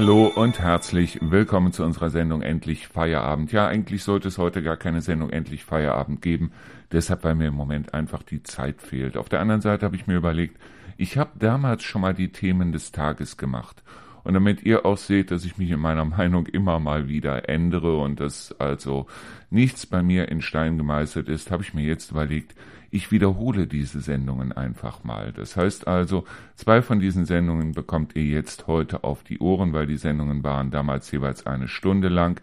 Hallo und herzlich willkommen zu unserer Sendung Endlich Feierabend. Ja, eigentlich sollte es heute gar keine Sendung Endlich Feierabend geben, deshalb weil mir im Moment einfach die Zeit fehlt. Auf der anderen Seite habe ich mir überlegt, ich habe damals schon mal die Themen des Tages gemacht. Und damit ihr auch seht, dass ich mich in meiner Meinung immer mal wieder ändere und dass also nichts bei mir in Stein gemeißelt ist, habe ich mir jetzt überlegt, ich wiederhole diese Sendungen einfach mal. Das heißt also, zwei von diesen Sendungen bekommt ihr jetzt heute auf die Ohren, weil die Sendungen waren damals jeweils eine Stunde lang.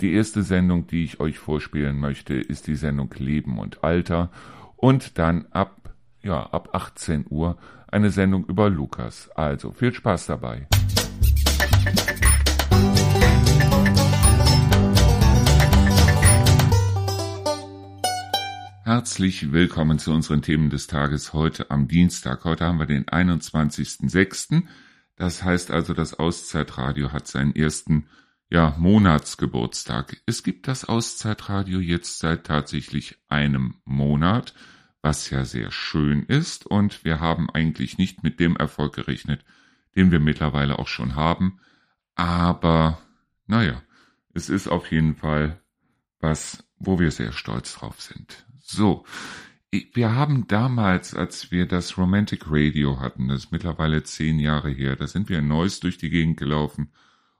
Die erste Sendung, die ich euch vorspielen möchte, ist die Sendung Leben und Alter und dann ab, ja, ab 18 Uhr eine Sendung über Lukas. Also viel Spaß dabei. Herzlich willkommen zu unseren Themen des Tages heute am Dienstag. Heute haben wir den 21.06. Das heißt also, das Auszeitradio hat seinen ersten ja, Monatsgeburtstag. Es gibt das Auszeitradio jetzt seit tatsächlich einem Monat, was ja sehr schön ist und wir haben eigentlich nicht mit dem Erfolg gerechnet, den wir mittlerweile auch schon haben. Aber naja, es ist auf jeden Fall was, wo wir sehr stolz drauf sind. So, wir haben damals, als wir das Romantic Radio hatten, das ist mittlerweile zehn Jahre her, da sind wir in Neuss durch die Gegend gelaufen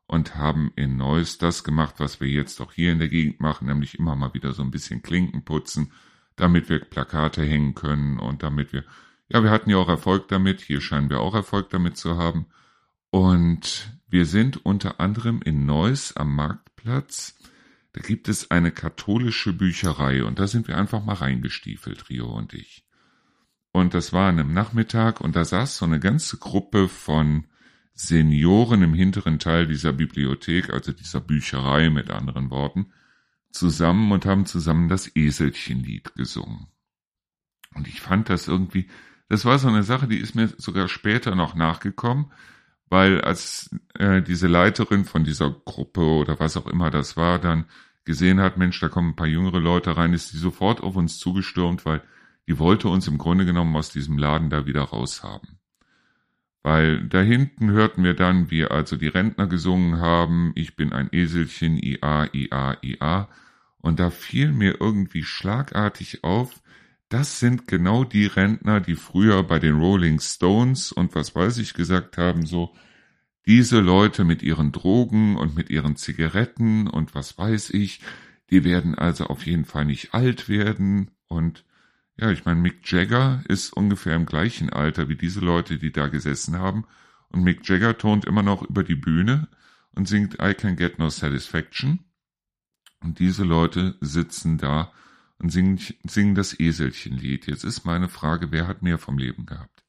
und haben in Neuss das gemacht, was wir jetzt auch hier in der Gegend machen, nämlich immer mal wieder so ein bisschen Klinken putzen, damit wir Plakate hängen können und damit wir, ja, wir hatten ja auch Erfolg damit, hier scheinen wir auch Erfolg damit zu haben. Und wir sind unter anderem in Neuss am Marktplatz da gibt es eine katholische Bücherei und da sind wir einfach mal reingestiefelt, Rio und ich. Und das war an einem Nachmittag und da saß so eine ganze Gruppe von Senioren im hinteren Teil dieser Bibliothek, also dieser Bücherei mit anderen Worten, zusammen und haben zusammen das Eselchenlied gesungen. Und ich fand das irgendwie, das war so eine Sache, die ist mir sogar später noch nachgekommen, weil als äh, diese Leiterin von dieser Gruppe oder was auch immer das war, dann gesehen hat, Mensch, da kommen ein paar jüngere Leute rein, ist sie sofort auf uns zugestürmt, weil die wollte uns im Grunde genommen aus diesem Laden da wieder raushaben. Weil da hinten hörten wir dann, wie also die Rentner gesungen haben, ich bin ein Eselchen, ia, ia, ia. Und da fiel mir irgendwie schlagartig auf, das sind genau die Rentner, die früher bei den Rolling Stones und was weiß ich gesagt haben, so, diese Leute mit ihren Drogen und mit ihren Zigaretten und was weiß ich, die werden also auf jeden Fall nicht alt werden. Und ja, ich meine, Mick Jagger ist ungefähr im gleichen Alter wie diese Leute, die da gesessen haben. Und Mick Jagger tont immer noch über die Bühne und singt I Can Get No Satisfaction. Und diese Leute sitzen da und singen, singen das Eselchenlied. Jetzt ist meine Frage, wer hat mehr vom Leben gehabt?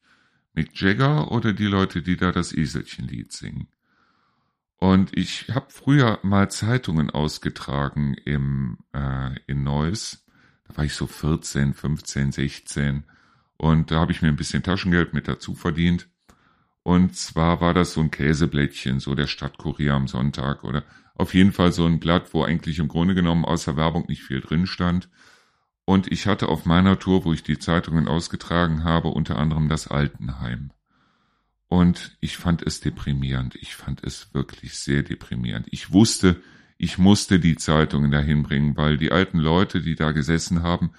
Mick Jagger oder die Leute, die da das Eselchenlied singen? Und ich habe früher mal Zeitungen ausgetragen im, äh, in Neuss. Da war ich so 14, 15, 16. Und da habe ich mir ein bisschen Taschengeld mit dazu verdient. Und zwar war das so ein Käseblättchen, so der Stadtkurier am Sonntag oder auf jeden Fall so ein Blatt, wo eigentlich im Grunde genommen außer Werbung nicht viel drin stand. Und ich hatte auf meiner Tour, wo ich die Zeitungen ausgetragen habe, unter anderem das Altenheim. Und ich fand es deprimierend. Ich fand es wirklich sehr deprimierend. Ich wusste, ich musste die Zeitungen dahin bringen, weil die alten Leute, die da gesessen haben,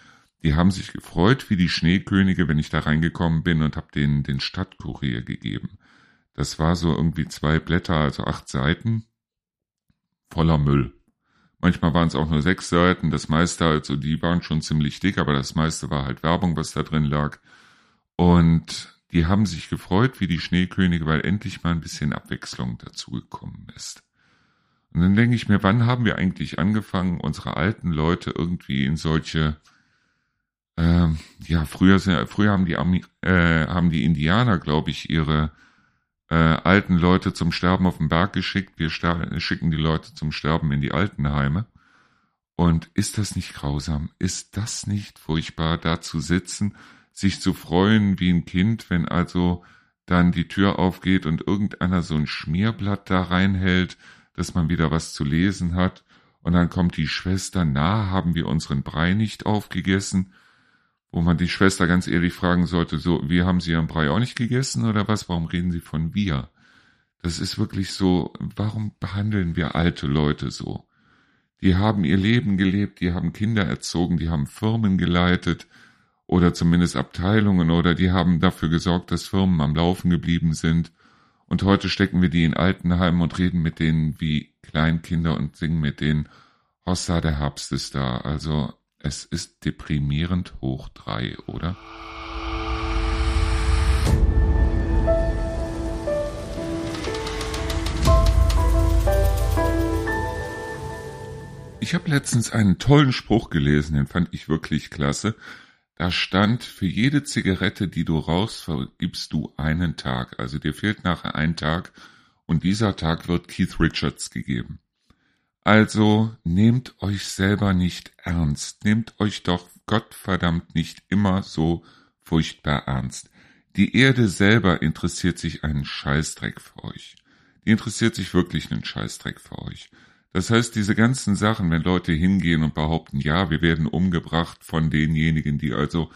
die haben sich gefreut wie die Schneekönige, wenn ich da reingekommen bin und habe denen den Stadtkurier gegeben. Das war so irgendwie zwei Blätter, also acht Seiten voller Müll. Manchmal waren es auch nur sechs Seiten. Das meiste, also die waren schon ziemlich dick, aber das meiste war halt Werbung, was da drin lag. Und die haben sich gefreut wie die Schneekönige, weil endlich mal ein bisschen Abwechslung dazugekommen ist. Und dann denke ich mir, wann haben wir eigentlich angefangen, unsere alten Leute irgendwie in solche, ähm, ja, früher, früher haben die, äh, haben die Indianer, glaube ich, ihre äh, alten Leute zum Sterben auf den Berg geschickt. Wir schicken die Leute zum Sterben in die Altenheime. Und ist das nicht grausam? Ist das nicht furchtbar, da zu sitzen, sich zu freuen wie ein Kind, wenn also dann die Tür aufgeht und irgendeiner so ein Schmierblatt da reinhält, dass man wieder was zu lesen hat, und dann kommt die Schwester, na, haben wir unseren Brei nicht aufgegessen? Wo man die Schwester ganz ehrlich fragen sollte, so, wir haben Sie Ihren Brei auch nicht gegessen oder was? Warum reden Sie von wir? Das ist wirklich so, warum behandeln wir alte Leute so? Die haben ihr Leben gelebt, die haben Kinder erzogen, die haben Firmen geleitet oder zumindest Abteilungen oder die haben dafür gesorgt, dass Firmen am Laufen geblieben sind. Und heute stecken wir die in Altenheimen und reden mit denen wie Kleinkinder und singen mit denen Hossa, der Herbst ist da. Also es ist deprimierend hoch drei, oder? Ich habe letztens einen tollen Spruch gelesen, den fand ich wirklich klasse. Da stand, für jede Zigarette, die du rauchst, vergibst du einen Tag. Also dir fehlt nachher ein Tag und dieser Tag wird Keith Richards gegeben. Also nehmt euch selber nicht ernst. Nehmt euch doch Gottverdammt nicht immer so furchtbar ernst. Die Erde selber interessiert sich einen Scheißdreck für euch. Die interessiert sich wirklich einen Scheißdreck für euch. Das heißt, diese ganzen Sachen, wenn Leute hingehen und behaupten, ja, wir werden umgebracht von denjenigen, die also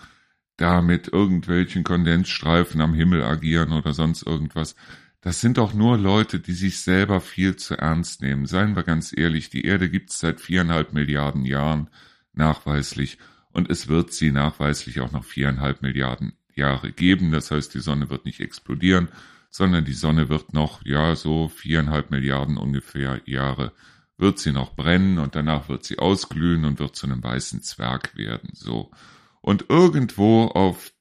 da mit irgendwelchen Kondensstreifen am Himmel agieren oder sonst irgendwas, das sind doch nur Leute, die sich selber viel zu ernst nehmen. Seien wir ganz ehrlich, die Erde gibt's seit viereinhalb Milliarden Jahren nachweislich und es wird sie nachweislich auch noch viereinhalb Milliarden Jahre geben. Das heißt, die Sonne wird nicht explodieren, sondern die Sonne wird noch, ja, so viereinhalb Milliarden ungefähr Jahre wird sie noch brennen und danach wird sie ausglühen und wird zu einem weißen Zwerg werden, so. Und irgendwo auf,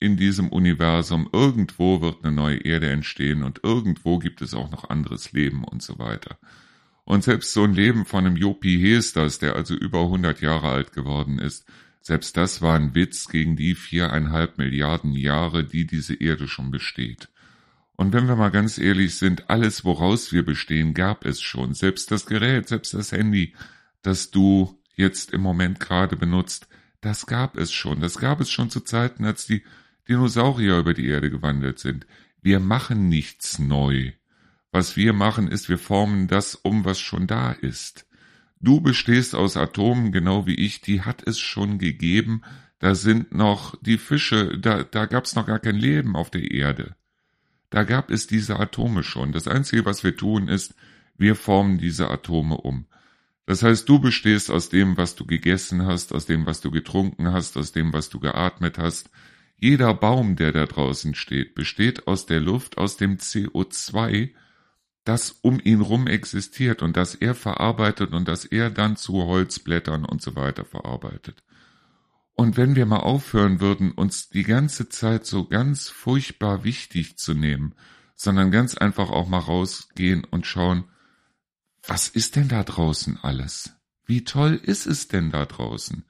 in diesem Universum, irgendwo wird eine neue Erde entstehen und irgendwo gibt es auch noch anderes Leben und so weiter. Und selbst so ein Leben von einem Jopi Hesters, der also über 100 Jahre alt geworden ist, selbst das war ein Witz gegen die viereinhalb Milliarden Jahre, die diese Erde schon besteht. Und wenn wir mal ganz ehrlich sind, alles, woraus wir bestehen, gab es schon. Selbst das Gerät, selbst das Handy, das du jetzt im Moment gerade benutzt, das gab es schon. Das gab es schon zu Zeiten, als die Dinosaurier über die Erde gewandelt sind. Wir machen nichts neu. Was wir machen, ist, wir formen das um, was schon da ist. Du bestehst aus Atomen, genau wie ich, die hat es schon gegeben. Da sind noch die Fische, da, da gab's noch gar kein Leben auf der Erde. Da gab es diese Atome schon. Das Einzige, was wir tun, ist, wir formen diese Atome um. Das heißt, du bestehst aus dem, was du gegessen hast, aus dem, was du getrunken hast, aus dem, was du geatmet hast. Jeder Baum, der da draußen steht, besteht aus der Luft, aus dem CO2, das um ihn rum existiert und das er verarbeitet und das er dann zu Holzblättern und so weiter verarbeitet. Und wenn wir mal aufhören würden, uns die ganze Zeit so ganz furchtbar wichtig zu nehmen, sondern ganz einfach auch mal rausgehen und schauen, was ist denn da draußen alles? Wie toll ist es denn da draußen?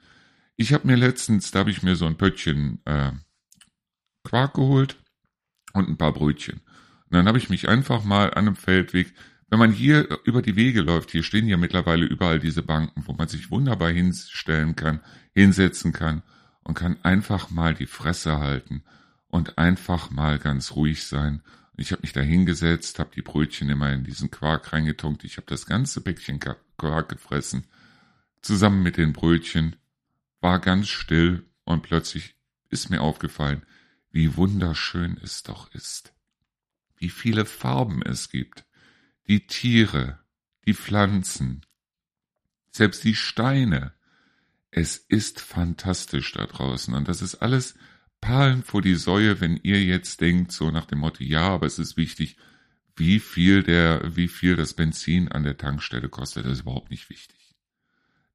Ich habe mir letztens, da habe ich mir so ein Pöttchen äh, Quark geholt und ein paar Brötchen. Und dann habe ich mich einfach mal an einem Feldweg, wenn man hier über die Wege läuft, hier stehen ja mittlerweile überall diese Banken, wo man sich wunderbar hinstellen kann, hinsetzen kann und kann einfach mal die Fresse halten und einfach mal ganz ruhig sein. Ich habe mich da hingesetzt, habe die Brötchen immer in diesen Quark reingetunkt. Ich habe das ganze Päckchen Quark gefressen, zusammen mit den Brötchen, war ganz still und plötzlich ist mir aufgefallen, wie wunderschön es doch ist, wie viele Farben es gibt, die Tiere, die Pflanzen, selbst die Steine, es ist fantastisch da draußen. Und das ist alles Perlen vor die Säue, wenn ihr jetzt denkt, so nach dem Motto, ja, aber es ist wichtig, wie viel der, wie viel das Benzin an der Tankstelle kostet, das ist überhaupt nicht wichtig.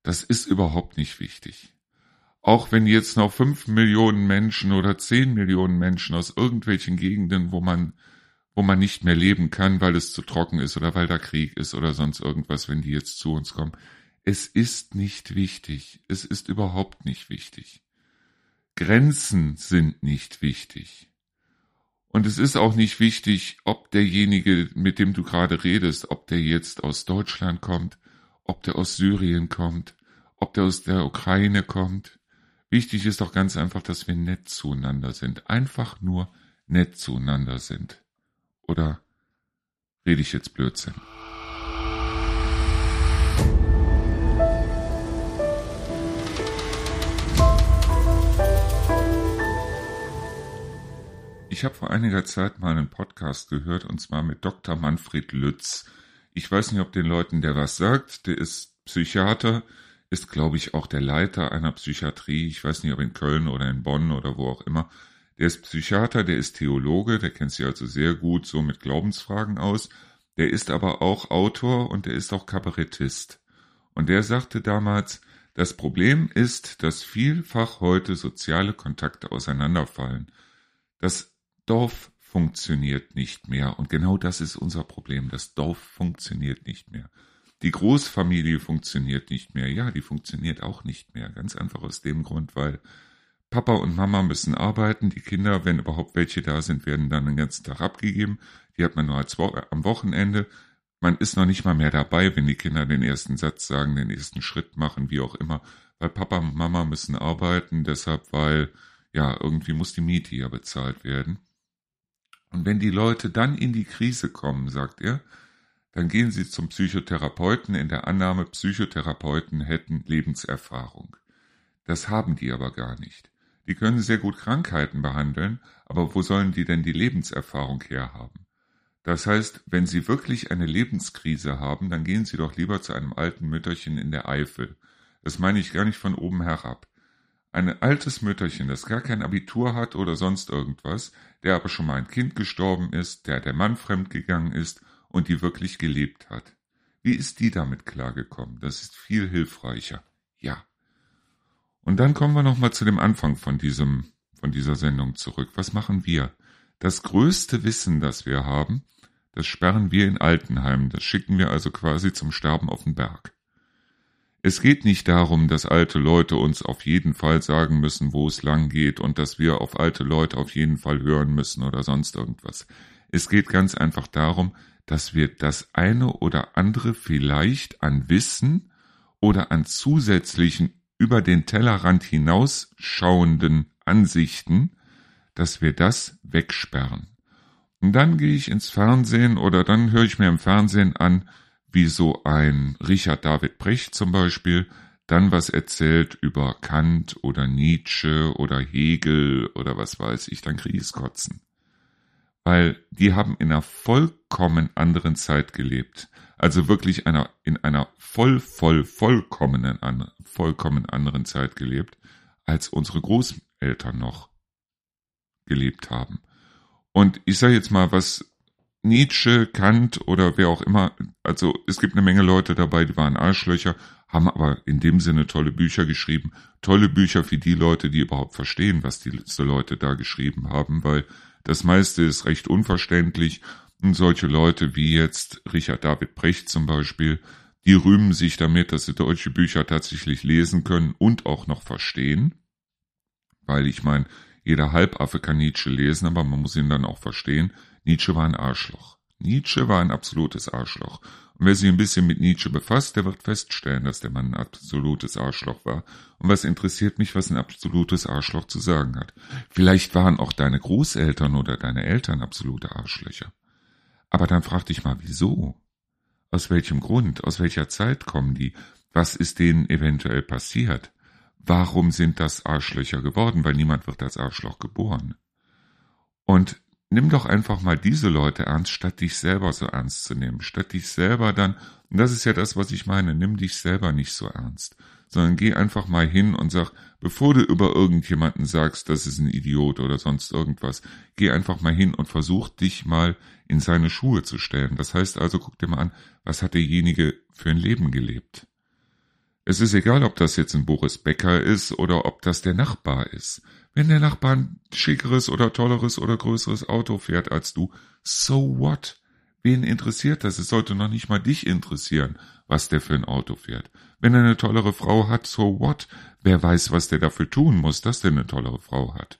Das ist überhaupt nicht wichtig. Auch wenn jetzt noch fünf Millionen Menschen oder zehn Millionen Menschen aus irgendwelchen Gegenden, wo man, wo man nicht mehr leben kann, weil es zu trocken ist oder weil da Krieg ist oder sonst irgendwas, wenn die jetzt zu uns kommen, es ist nicht wichtig. Es ist überhaupt nicht wichtig. Grenzen sind nicht wichtig. Und es ist auch nicht wichtig, ob derjenige, mit dem du gerade redest, ob der jetzt aus Deutschland kommt, ob der aus Syrien kommt, ob der aus der Ukraine kommt. Wichtig ist doch ganz einfach, dass wir nett zueinander sind. Einfach nur nett zueinander sind. Oder rede ich jetzt Blödsinn? Ich habe vor einiger Zeit mal einen Podcast gehört und zwar mit Dr. Manfred Lütz. Ich weiß nicht, ob den Leuten der was sagt. Der ist Psychiater, ist glaube ich auch der Leiter einer Psychiatrie. Ich weiß nicht, ob in Köln oder in Bonn oder wo auch immer. Der ist Psychiater, der ist Theologe, der kennt sich also sehr gut so mit Glaubensfragen aus. Der ist aber auch Autor und der ist auch Kabarettist. Und der sagte damals, das Problem ist, dass vielfach heute soziale Kontakte auseinanderfallen. Das Dorf funktioniert nicht mehr und genau das ist unser Problem. Das Dorf funktioniert nicht mehr. Die Großfamilie funktioniert nicht mehr. Ja, die funktioniert auch nicht mehr. Ganz einfach aus dem Grund, weil Papa und Mama müssen arbeiten. Die Kinder, wenn überhaupt welche da sind, werden dann den ganzen Tag abgegeben. Die hat man nur am Wochenende. Man ist noch nicht mal mehr dabei, wenn die Kinder den ersten Satz sagen, den ersten Schritt machen, wie auch immer, weil Papa und Mama müssen arbeiten, deshalb, weil, ja, irgendwie muss die Miete ja bezahlt werden. Und wenn die Leute dann in die Krise kommen, sagt er, dann gehen sie zum Psychotherapeuten in der Annahme, Psychotherapeuten hätten Lebenserfahrung. Das haben die aber gar nicht. Die können sehr gut Krankheiten behandeln, aber wo sollen die denn die Lebenserfahrung herhaben? Das heißt, wenn Sie wirklich eine Lebenskrise haben, dann gehen Sie doch lieber zu einem alten Mütterchen in der Eifel. Das meine ich gar nicht von oben herab. Ein altes Mütterchen, das gar kein Abitur hat oder sonst irgendwas, der aber schon mal ein Kind gestorben ist, der der Mann fremdgegangen ist und die wirklich gelebt hat. Wie ist die damit klargekommen? Das ist viel hilfreicher. Ja. Und dann kommen wir nochmal zu dem Anfang von diesem, von dieser Sendung zurück. Was machen wir? Das größte Wissen, das wir haben, das sperren wir in Altenheimen, das schicken wir also quasi zum Sterben auf den Berg. Es geht nicht darum, dass alte Leute uns auf jeden Fall sagen müssen, wo es lang geht und dass wir auf alte Leute auf jeden Fall hören müssen oder sonst irgendwas. Es geht ganz einfach darum, dass wir das eine oder andere vielleicht an Wissen oder an zusätzlichen über den Tellerrand hinausschauenden Ansichten, dass wir das wegsperren. Und dann gehe ich ins Fernsehen oder dann höre ich mir im Fernsehen an, wie so ein Richard David Brecht zum Beispiel dann was erzählt über Kant oder Nietzsche oder Hegel oder was weiß ich, dann kriege ich es kotzen. Weil die haben in einer vollkommen anderen Zeit gelebt. Also wirklich einer, in einer voll, voll, vollkommenen, vollkommen anderen Zeit gelebt, als unsere Großeltern noch gelebt haben. Und ich sage jetzt mal, was Nietzsche, Kant oder wer auch immer, also es gibt eine Menge Leute dabei, die waren Arschlöcher, haben aber in dem Sinne tolle Bücher geschrieben. Tolle Bücher für die Leute, die überhaupt verstehen, was diese Leute da geschrieben haben, weil das meiste ist recht unverständlich. Und solche Leute wie jetzt Richard David Brecht zum Beispiel, die rühmen sich damit, dass sie deutsche Bücher tatsächlich lesen können und auch noch verstehen. Weil ich meine, jeder Halbaffe kann Nietzsche lesen, aber man muss ihn dann auch verstehen. Nietzsche war ein Arschloch. Nietzsche war ein absolutes Arschloch. Und wer sich ein bisschen mit Nietzsche befasst, der wird feststellen, dass der Mann ein absolutes Arschloch war. Und was interessiert mich, was ein absolutes Arschloch zu sagen hat? Vielleicht waren auch deine Großeltern oder deine Eltern absolute Arschlöcher. Aber dann frag dich mal, wieso? Aus welchem Grund? Aus welcher Zeit kommen die? Was ist denen eventuell passiert? Warum sind das Arschlöcher geworden? Weil niemand wird als Arschloch geboren. Und nimm doch einfach mal diese Leute ernst, statt dich selber so ernst zu nehmen. Statt dich selber dann, und das ist ja das, was ich meine, nimm dich selber nicht so ernst, sondern geh einfach mal hin und sag, bevor du über irgendjemanden sagst, das ist ein Idiot oder sonst irgendwas, geh einfach mal hin und versuch dich mal in seine Schuhe zu stellen. Das heißt also, guck dir mal an, was hat derjenige für ein Leben gelebt? Es ist egal, ob das jetzt ein Boris Becker ist oder ob das der Nachbar ist. Wenn der Nachbar ein schickeres oder tolleres oder größeres Auto fährt als du, so what? Wen interessiert das? Es sollte noch nicht mal dich interessieren, was der für ein Auto fährt. Wenn er eine tollere Frau hat, so what? Wer weiß, was der dafür tun muss, dass der eine tollere Frau hat.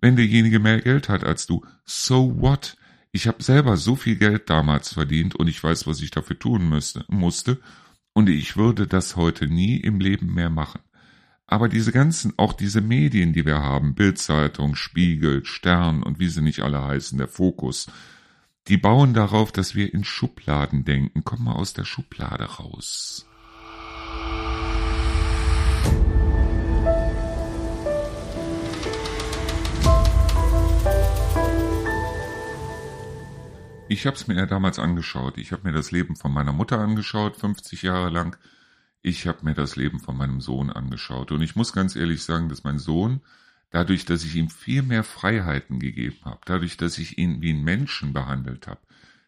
Wenn derjenige mehr Geld hat als du, so what? Ich habe selber so viel Geld damals verdient und ich weiß, was ich dafür tun müsste, musste und ich würde das heute nie im Leben mehr machen. Aber diese ganzen, auch diese Medien, die wir haben, Bildzeitung, Spiegel, Stern und wie sie nicht alle heißen, der Fokus, die bauen darauf, dass wir in Schubladen denken. Komm mal aus der Schublade raus. Ich habe es mir ja damals angeschaut. Ich habe mir das Leben von meiner Mutter angeschaut, 50 Jahre lang. Ich habe mir das Leben von meinem Sohn angeschaut. Und ich muss ganz ehrlich sagen, dass mein Sohn, dadurch, dass ich ihm viel mehr Freiheiten gegeben habe, dadurch, dass ich ihn wie einen Menschen behandelt habe,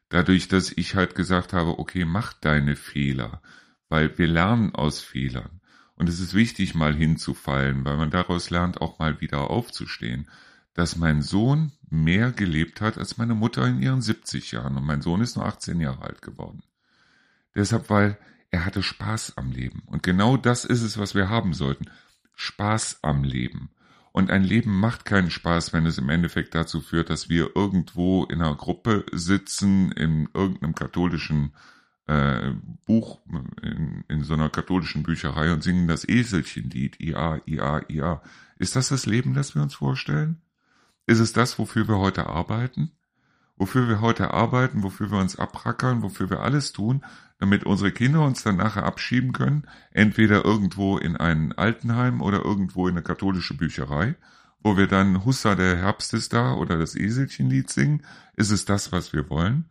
dadurch, dass ich halt gesagt habe, okay, mach deine Fehler, weil wir lernen aus Fehlern. Und es ist wichtig, mal hinzufallen, weil man daraus lernt, auch mal wieder aufzustehen dass mein Sohn mehr gelebt hat als meine Mutter in ihren 70 Jahren und mein Sohn ist nur 18 Jahre alt geworden. Deshalb, weil er hatte Spaß am Leben. Und genau das ist es, was wir haben sollten. Spaß am Leben. Und ein Leben macht keinen Spaß, wenn es im Endeffekt dazu führt, dass wir irgendwo in einer Gruppe sitzen, in irgendeinem katholischen äh, Buch, in, in so einer katholischen Bücherei und singen das Eselchenlied, Ia, Ia, Ia. Ist das das Leben, das wir uns vorstellen? Ist es das, wofür wir heute arbeiten? Wofür wir heute arbeiten, wofür wir uns abrackern, wofür wir alles tun, damit unsere Kinder uns dann nachher abschieben können, entweder irgendwo in ein Altenheim oder irgendwo in eine katholische Bücherei, wo wir dann Hussa der Herbst ist da oder das Eselchenlied singen? Ist es das, was wir wollen?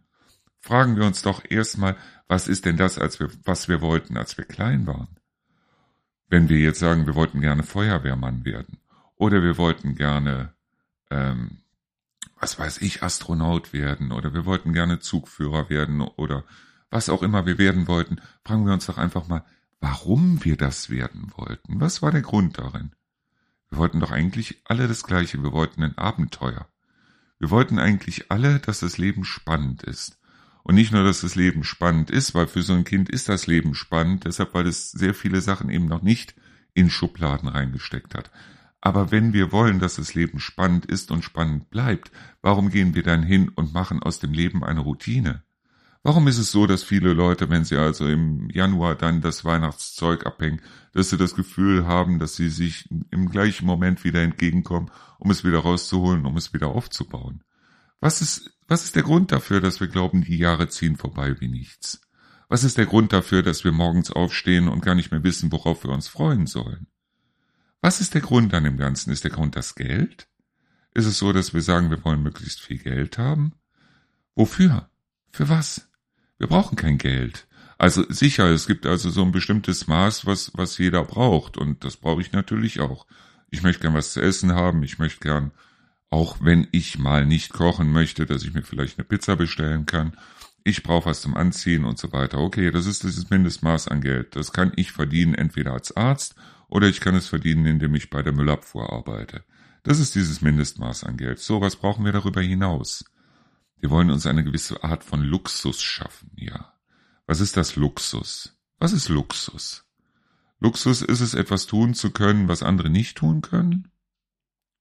Fragen wir uns doch erstmal, was ist denn das, als wir, was wir wollten, als wir klein waren? Wenn wir jetzt sagen, wir wollten gerne Feuerwehrmann werden oder wir wollten gerne ähm, was weiß ich, Astronaut werden oder wir wollten gerne Zugführer werden oder was auch immer wir werden wollten, fragen wir uns doch einfach mal, warum wir das werden wollten. Was war der Grund darin? Wir wollten doch eigentlich alle das Gleiche. Wir wollten ein Abenteuer. Wir wollten eigentlich alle, dass das Leben spannend ist. Und nicht nur, dass das Leben spannend ist, weil für so ein Kind ist das Leben spannend, deshalb, weil es sehr viele Sachen eben noch nicht in Schubladen reingesteckt hat. Aber wenn wir wollen, dass das Leben spannend ist und spannend bleibt, warum gehen wir dann hin und machen aus dem Leben eine Routine? Warum ist es so, dass viele Leute, wenn sie also im Januar dann das Weihnachtszeug abhängen, dass sie das Gefühl haben, dass sie sich im gleichen Moment wieder entgegenkommen, um es wieder rauszuholen, um es wieder aufzubauen? Was ist, was ist der Grund dafür, dass wir glauben, die Jahre ziehen vorbei wie nichts? Was ist der Grund dafür, dass wir morgens aufstehen und gar nicht mehr wissen, worauf wir uns freuen sollen? Was ist der Grund an dem Ganzen? Ist der Grund das Geld? Ist es so, dass wir sagen, wir wollen möglichst viel Geld haben? Wofür? Für was? Wir brauchen kein Geld. Also sicher, es gibt also so ein bestimmtes Maß, was, was jeder braucht. Und das brauche ich natürlich auch. Ich möchte gern was zu essen haben. Ich möchte gern, auch wenn ich mal nicht kochen möchte, dass ich mir vielleicht eine Pizza bestellen kann. Ich brauche was zum Anziehen und so weiter. Okay, das ist dieses Mindestmaß an Geld. Das kann ich verdienen entweder als Arzt oder ich kann es verdienen, indem ich bei der Müllabfuhr arbeite. Das ist dieses Mindestmaß an Geld. So, was brauchen wir darüber hinaus? Wir wollen uns eine gewisse Art von Luxus schaffen, ja. Was ist das Luxus? Was ist Luxus? Luxus ist es, etwas tun zu können, was andere nicht tun können?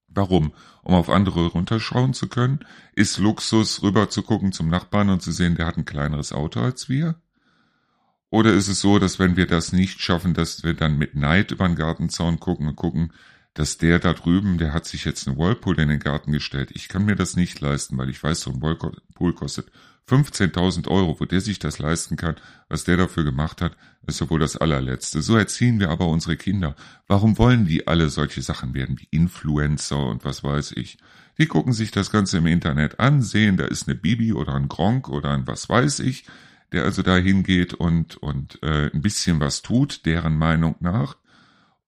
Warum? Um auf andere runterschauen zu können? Ist Luxus, rüber zu gucken zum Nachbarn und zu sehen, der hat ein kleineres Auto als wir? Oder ist es so, dass wenn wir das nicht schaffen, dass wir dann mit Neid über den Gartenzaun gucken und gucken, dass der da drüben, der hat sich jetzt einen Whirlpool in den Garten gestellt. Ich kann mir das nicht leisten, weil ich weiß, so ein Whirlpool kostet 15.000 Euro. Wo der sich das leisten kann, was der dafür gemacht hat, ist ja wohl das allerletzte. So erziehen wir aber unsere Kinder. Warum wollen die alle solche Sachen werden wie Influencer und was weiß ich? Die gucken sich das Ganze im Internet an, sehen, da ist eine Bibi oder ein Gronk oder ein was weiß ich der also da hingeht und, und äh, ein bisschen was tut, deren Meinung nach,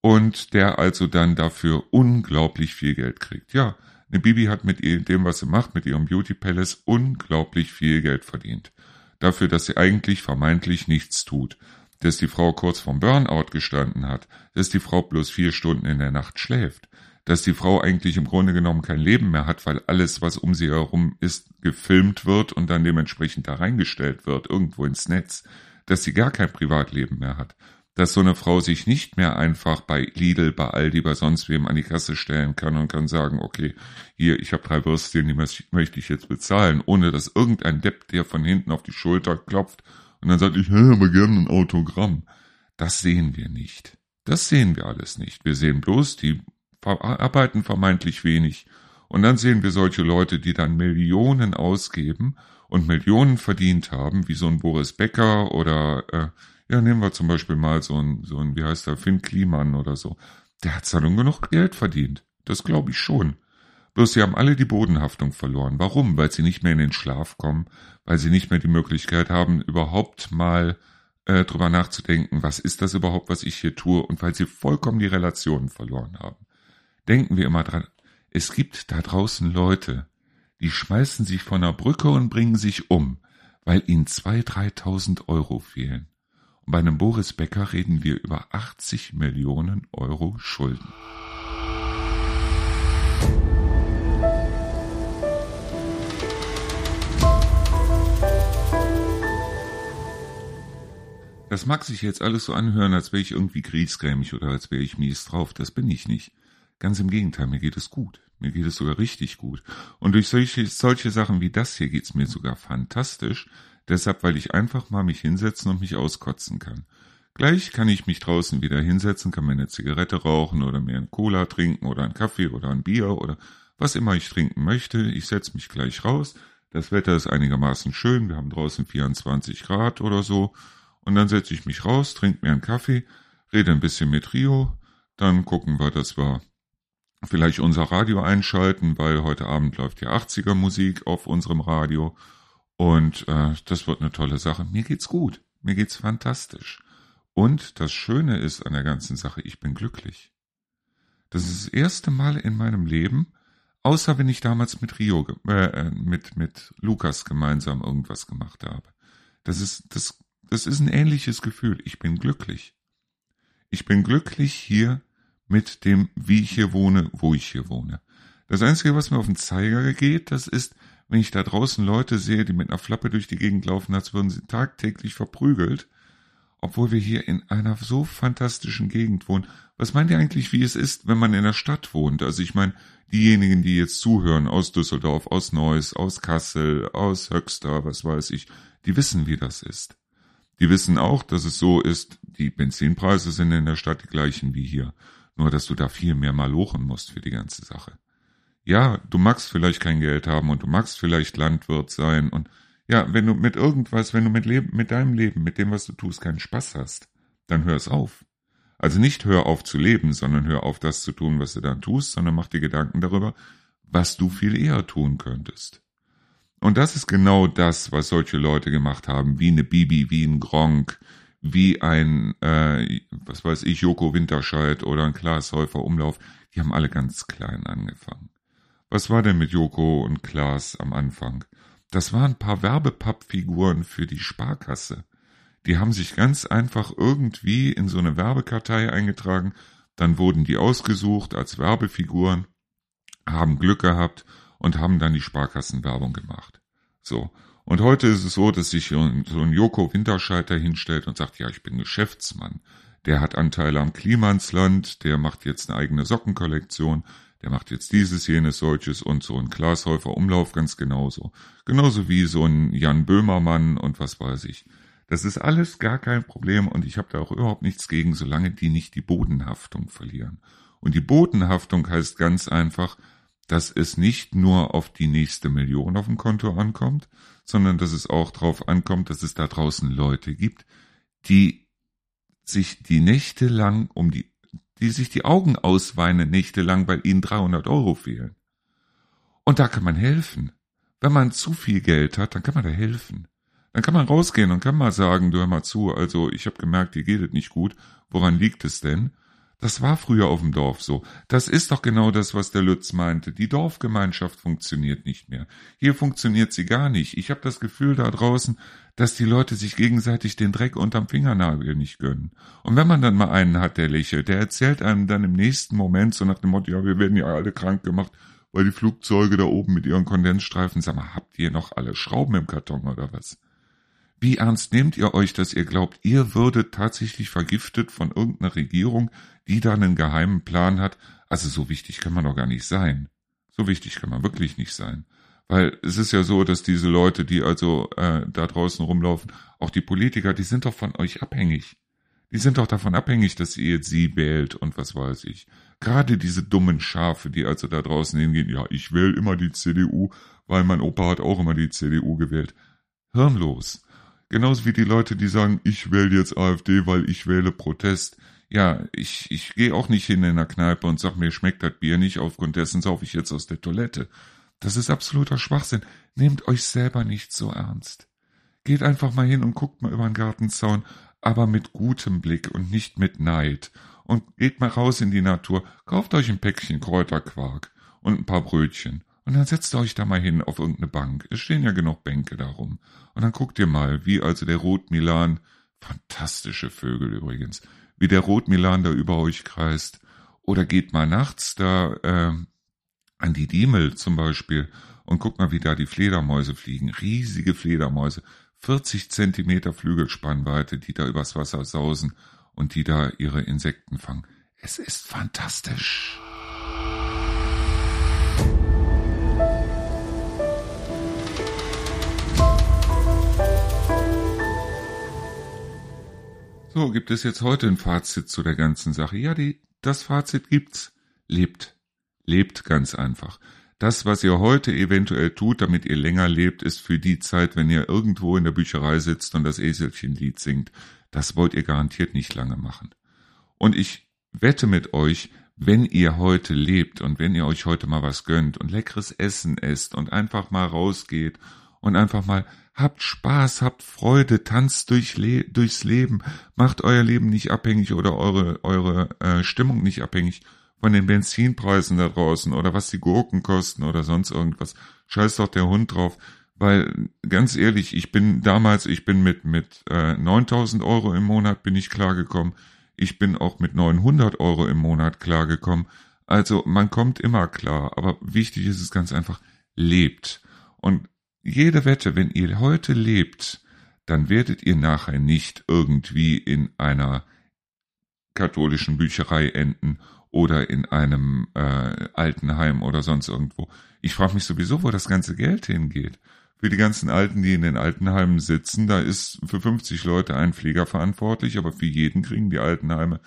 und der also dann dafür unglaublich viel Geld kriegt. Ja, eine Bibi hat mit dem, was sie macht, mit ihrem Beauty Palace, unglaublich viel Geld verdient. Dafür, dass sie eigentlich vermeintlich nichts tut. Dass die Frau kurz vom Burnout gestanden hat. Dass die Frau bloß vier Stunden in der Nacht schläft dass die Frau eigentlich im Grunde genommen kein Leben mehr hat, weil alles, was um sie herum ist, gefilmt wird und dann dementsprechend da reingestellt wird, irgendwo ins Netz, dass sie gar kein Privatleben mehr hat, dass so eine Frau sich nicht mehr einfach bei Lidl, bei Aldi, bei sonst wem an die Kasse stellen kann und kann sagen, okay, hier, ich habe drei Würstchen, die möchte ich jetzt bezahlen, ohne dass irgendein Depp, der von hinten auf die Schulter klopft und dann sagt, ich hätte aber gerne ein Autogramm. Das sehen wir nicht. Das sehen wir alles nicht. Wir sehen bloß die arbeiten vermeintlich wenig. Und dann sehen wir solche Leute, die dann Millionen ausgeben und Millionen verdient haben, wie so ein Boris Becker oder, äh, ja, nehmen wir zum Beispiel mal so ein, so ein, wie heißt der, Finn Kliman oder so. Der hat dann genug Geld verdient. Das glaube ich schon. Bloß sie haben alle die Bodenhaftung verloren. Warum? Weil sie nicht mehr in den Schlaf kommen, weil sie nicht mehr die Möglichkeit haben, überhaupt mal äh, drüber nachzudenken, was ist das überhaupt, was ich hier tue, und weil sie vollkommen die Relationen verloren haben. Denken wir immer dran, es gibt da draußen Leute, die schmeißen sich von der Brücke und bringen sich um, weil ihnen zwei, dreitausend Euro fehlen. Und bei einem Boris Becker reden wir über 80 Millionen Euro Schulden. Das mag sich jetzt alles so anhören, als wäre ich irgendwie griesgrämig oder als wäre ich mies drauf. Das bin ich nicht. Ganz im Gegenteil, mir geht es gut. Mir geht es sogar richtig gut. Und durch solche, solche Sachen wie das hier geht's mir sogar fantastisch. Deshalb, weil ich einfach mal mich hinsetzen und mich auskotzen kann. Gleich kann ich mich draußen wieder hinsetzen, kann mir eine Zigarette rauchen oder mir einen Cola trinken oder einen Kaffee oder ein Bier oder was immer ich trinken möchte. Ich setze mich gleich raus. Das Wetter ist einigermaßen schön. Wir haben draußen 24 Grad oder so. Und dann setze ich mich raus, trinke mir einen Kaffee, rede ein bisschen mit Rio, dann gucken wir, dass wir vielleicht unser Radio einschalten, weil heute Abend läuft ja 80er Musik auf unserem Radio. Und äh, das wird eine tolle Sache. Mir geht's gut. Mir geht's fantastisch. Und das Schöne ist an der ganzen Sache, ich bin glücklich. Das ist das erste Mal in meinem Leben, außer wenn ich damals mit Rio, äh, mit, mit Lukas gemeinsam irgendwas gemacht habe. Das ist, das das ist ein ähnliches Gefühl. Ich bin glücklich. Ich bin glücklich hier mit dem, wie ich hier wohne, wo ich hier wohne. Das Einzige, was mir auf den Zeiger geht, das ist, wenn ich da draußen Leute sehe, die mit einer Flappe durch die Gegend laufen, als würden sie tagtäglich verprügelt, obwohl wir hier in einer so fantastischen Gegend wohnen. Was meint ihr eigentlich, wie es ist, wenn man in der Stadt wohnt? Also ich meine, diejenigen, die jetzt zuhören, aus Düsseldorf, aus Neuss, aus Kassel, aus Höxter, was weiß ich, die wissen, wie das ist. Die wissen auch, dass es so ist, die Benzinpreise sind in der Stadt die gleichen wie hier, nur dass du da viel mehr malochen musst für die ganze Sache. Ja, du magst vielleicht kein Geld haben und du magst vielleicht Landwirt sein und ja, wenn du mit irgendwas, wenn du mit, Leben, mit deinem Leben, mit dem, was du tust, keinen Spaß hast, dann hör es auf. Also nicht hör auf zu leben, sondern hör auf das zu tun, was du dann tust, sondern mach dir Gedanken darüber, was du viel eher tun könntest. Und das ist genau das, was solche Leute gemacht haben, wie eine Bibi, wie ein Gronk, wie ein, äh, was weiß ich, Joko Winterscheid oder ein Klaas Häufer Umlauf. Die haben alle ganz klein angefangen. Was war denn mit Joko und Klaas am Anfang? Das waren ein paar Werbepappfiguren für die Sparkasse. Die haben sich ganz einfach irgendwie in so eine Werbekartei eingetragen, dann wurden die ausgesucht als Werbefiguren, haben Glück gehabt und haben dann die Sparkassenwerbung gemacht. So. Und heute ist es so, dass sich so ein Joko Winterscheiter hinstellt und sagt, ja, ich bin Geschäftsmann. Der hat Anteile am Klimansland, der macht jetzt eine eigene Sockenkollektion, der macht jetzt dieses, jenes, solches und so ein Glashäufer Umlauf ganz genauso. Genauso wie so ein Jan Böhmermann und was weiß ich. Das ist alles gar kein Problem und ich habe da auch überhaupt nichts gegen, solange die nicht die Bodenhaftung verlieren. Und die Bodenhaftung heißt ganz einfach, dass es nicht nur auf die nächste Million auf dem Konto ankommt, sondern dass es auch darauf ankommt, dass es da draußen Leute gibt, die sich die Nächte lang um die, die sich die Augen ausweinen Nächte lang, weil ihnen 300 Euro fehlen. Und da kann man helfen. Wenn man zu viel Geld hat, dann kann man da helfen. Dann kann man rausgehen und kann mal sagen, du hör mal zu, also ich habe gemerkt, dir geht es nicht gut. Woran liegt es denn? Das war früher auf dem Dorf so. Das ist doch genau das, was der Lütz meinte. Die Dorfgemeinschaft funktioniert nicht mehr. Hier funktioniert sie gar nicht. Ich habe das Gefühl da draußen, dass die Leute sich gegenseitig den Dreck unterm Fingernagel nicht gönnen. Und wenn man dann mal einen hat, der lächelt, der erzählt einem dann im nächsten Moment so nach dem Motto, ja, wir werden ja alle krank gemacht, weil die Flugzeuge da oben mit ihren Kondensstreifen, sag mal, habt ihr noch alle Schrauben im Karton oder was? Wie ernst nehmt ihr euch, dass ihr glaubt, ihr würdet tatsächlich vergiftet von irgendeiner Regierung, die da einen geheimen Plan hat? Also so wichtig kann man doch gar nicht sein. So wichtig kann man wirklich nicht sein. Weil es ist ja so, dass diese Leute, die also äh, da draußen rumlaufen, auch die Politiker, die sind doch von euch abhängig. Die sind doch davon abhängig, dass ihr sie wählt und was weiß ich. Gerade diese dummen Schafe, die also da draußen hingehen, ja, ich wähle immer die CDU, weil mein Opa hat auch immer die CDU gewählt. Hirnlos. Genauso wie die Leute, die sagen, ich wähle jetzt AfD, weil ich wähle Protest. ja, ich, ich gehe auch nicht hin in der Kneipe und sag mir, schmeckt das Bier nicht, aufgrund dessen saufe ich jetzt aus der Toilette. Das ist absoluter Schwachsinn. Nehmt euch selber nicht so ernst. Geht einfach mal hin und guckt mal über den Gartenzaun, aber mit gutem Blick und nicht mit Neid. Und geht mal raus in die Natur, kauft euch ein Päckchen Kräuterquark und ein paar Brötchen. Und dann setzt euch da mal hin auf irgendeine Bank. Es stehen ja genug Bänke darum. Und dann guckt ihr mal, wie also der Rotmilan, fantastische Vögel übrigens, wie der Rotmilan da über euch kreist. Oder geht mal nachts da äh, an die Diemel zum Beispiel und guckt mal, wie da die Fledermäuse fliegen. Riesige Fledermäuse. 40 Zentimeter Flügelspannweite, die da übers Wasser sausen und die da ihre Insekten fangen. Es ist fantastisch. So, gibt es jetzt heute ein Fazit zu der ganzen Sache? Ja, die, das Fazit gibt's. Lebt. Lebt ganz einfach. Das, was ihr heute eventuell tut, damit ihr länger lebt, ist für die Zeit, wenn ihr irgendwo in der Bücherei sitzt und das Eselchenlied singt. Das wollt ihr garantiert nicht lange machen. Und ich wette mit euch, wenn ihr heute lebt und wenn ihr euch heute mal was gönnt und leckeres Essen esst und einfach mal rausgeht und einfach mal habt Spaß, habt Freude, tanzt durch Le durchs Leben, macht euer Leben nicht abhängig oder eure, eure äh, Stimmung nicht abhängig von den Benzinpreisen da draußen oder was die Gurken kosten oder sonst irgendwas. Scheiß doch der Hund drauf. Weil ganz ehrlich, ich bin damals, ich bin mit mit äh, 9000 Euro im Monat bin ich klargekommen. Ich bin auch mit 900 Euro im Monat klargekommen. Also man kommt immer klar. Aber wichtig ist es ganz einfach, lebt. Und jede Wette, wenn ihr heute lebt, dann werdet ihr nachher nicht irgendwie in einer katholischen Bücherei enden oder in einem äh, Altenheim oder sonst irgendwo. Ich frage mich sowieso, wo das ganze Geld hingeht. Für die ganzen Alten, die in den Altenheimen sitzen, da ist für 50 Leute ein Pfleger verantwortlich, aber für jeden kriegen die Altenheime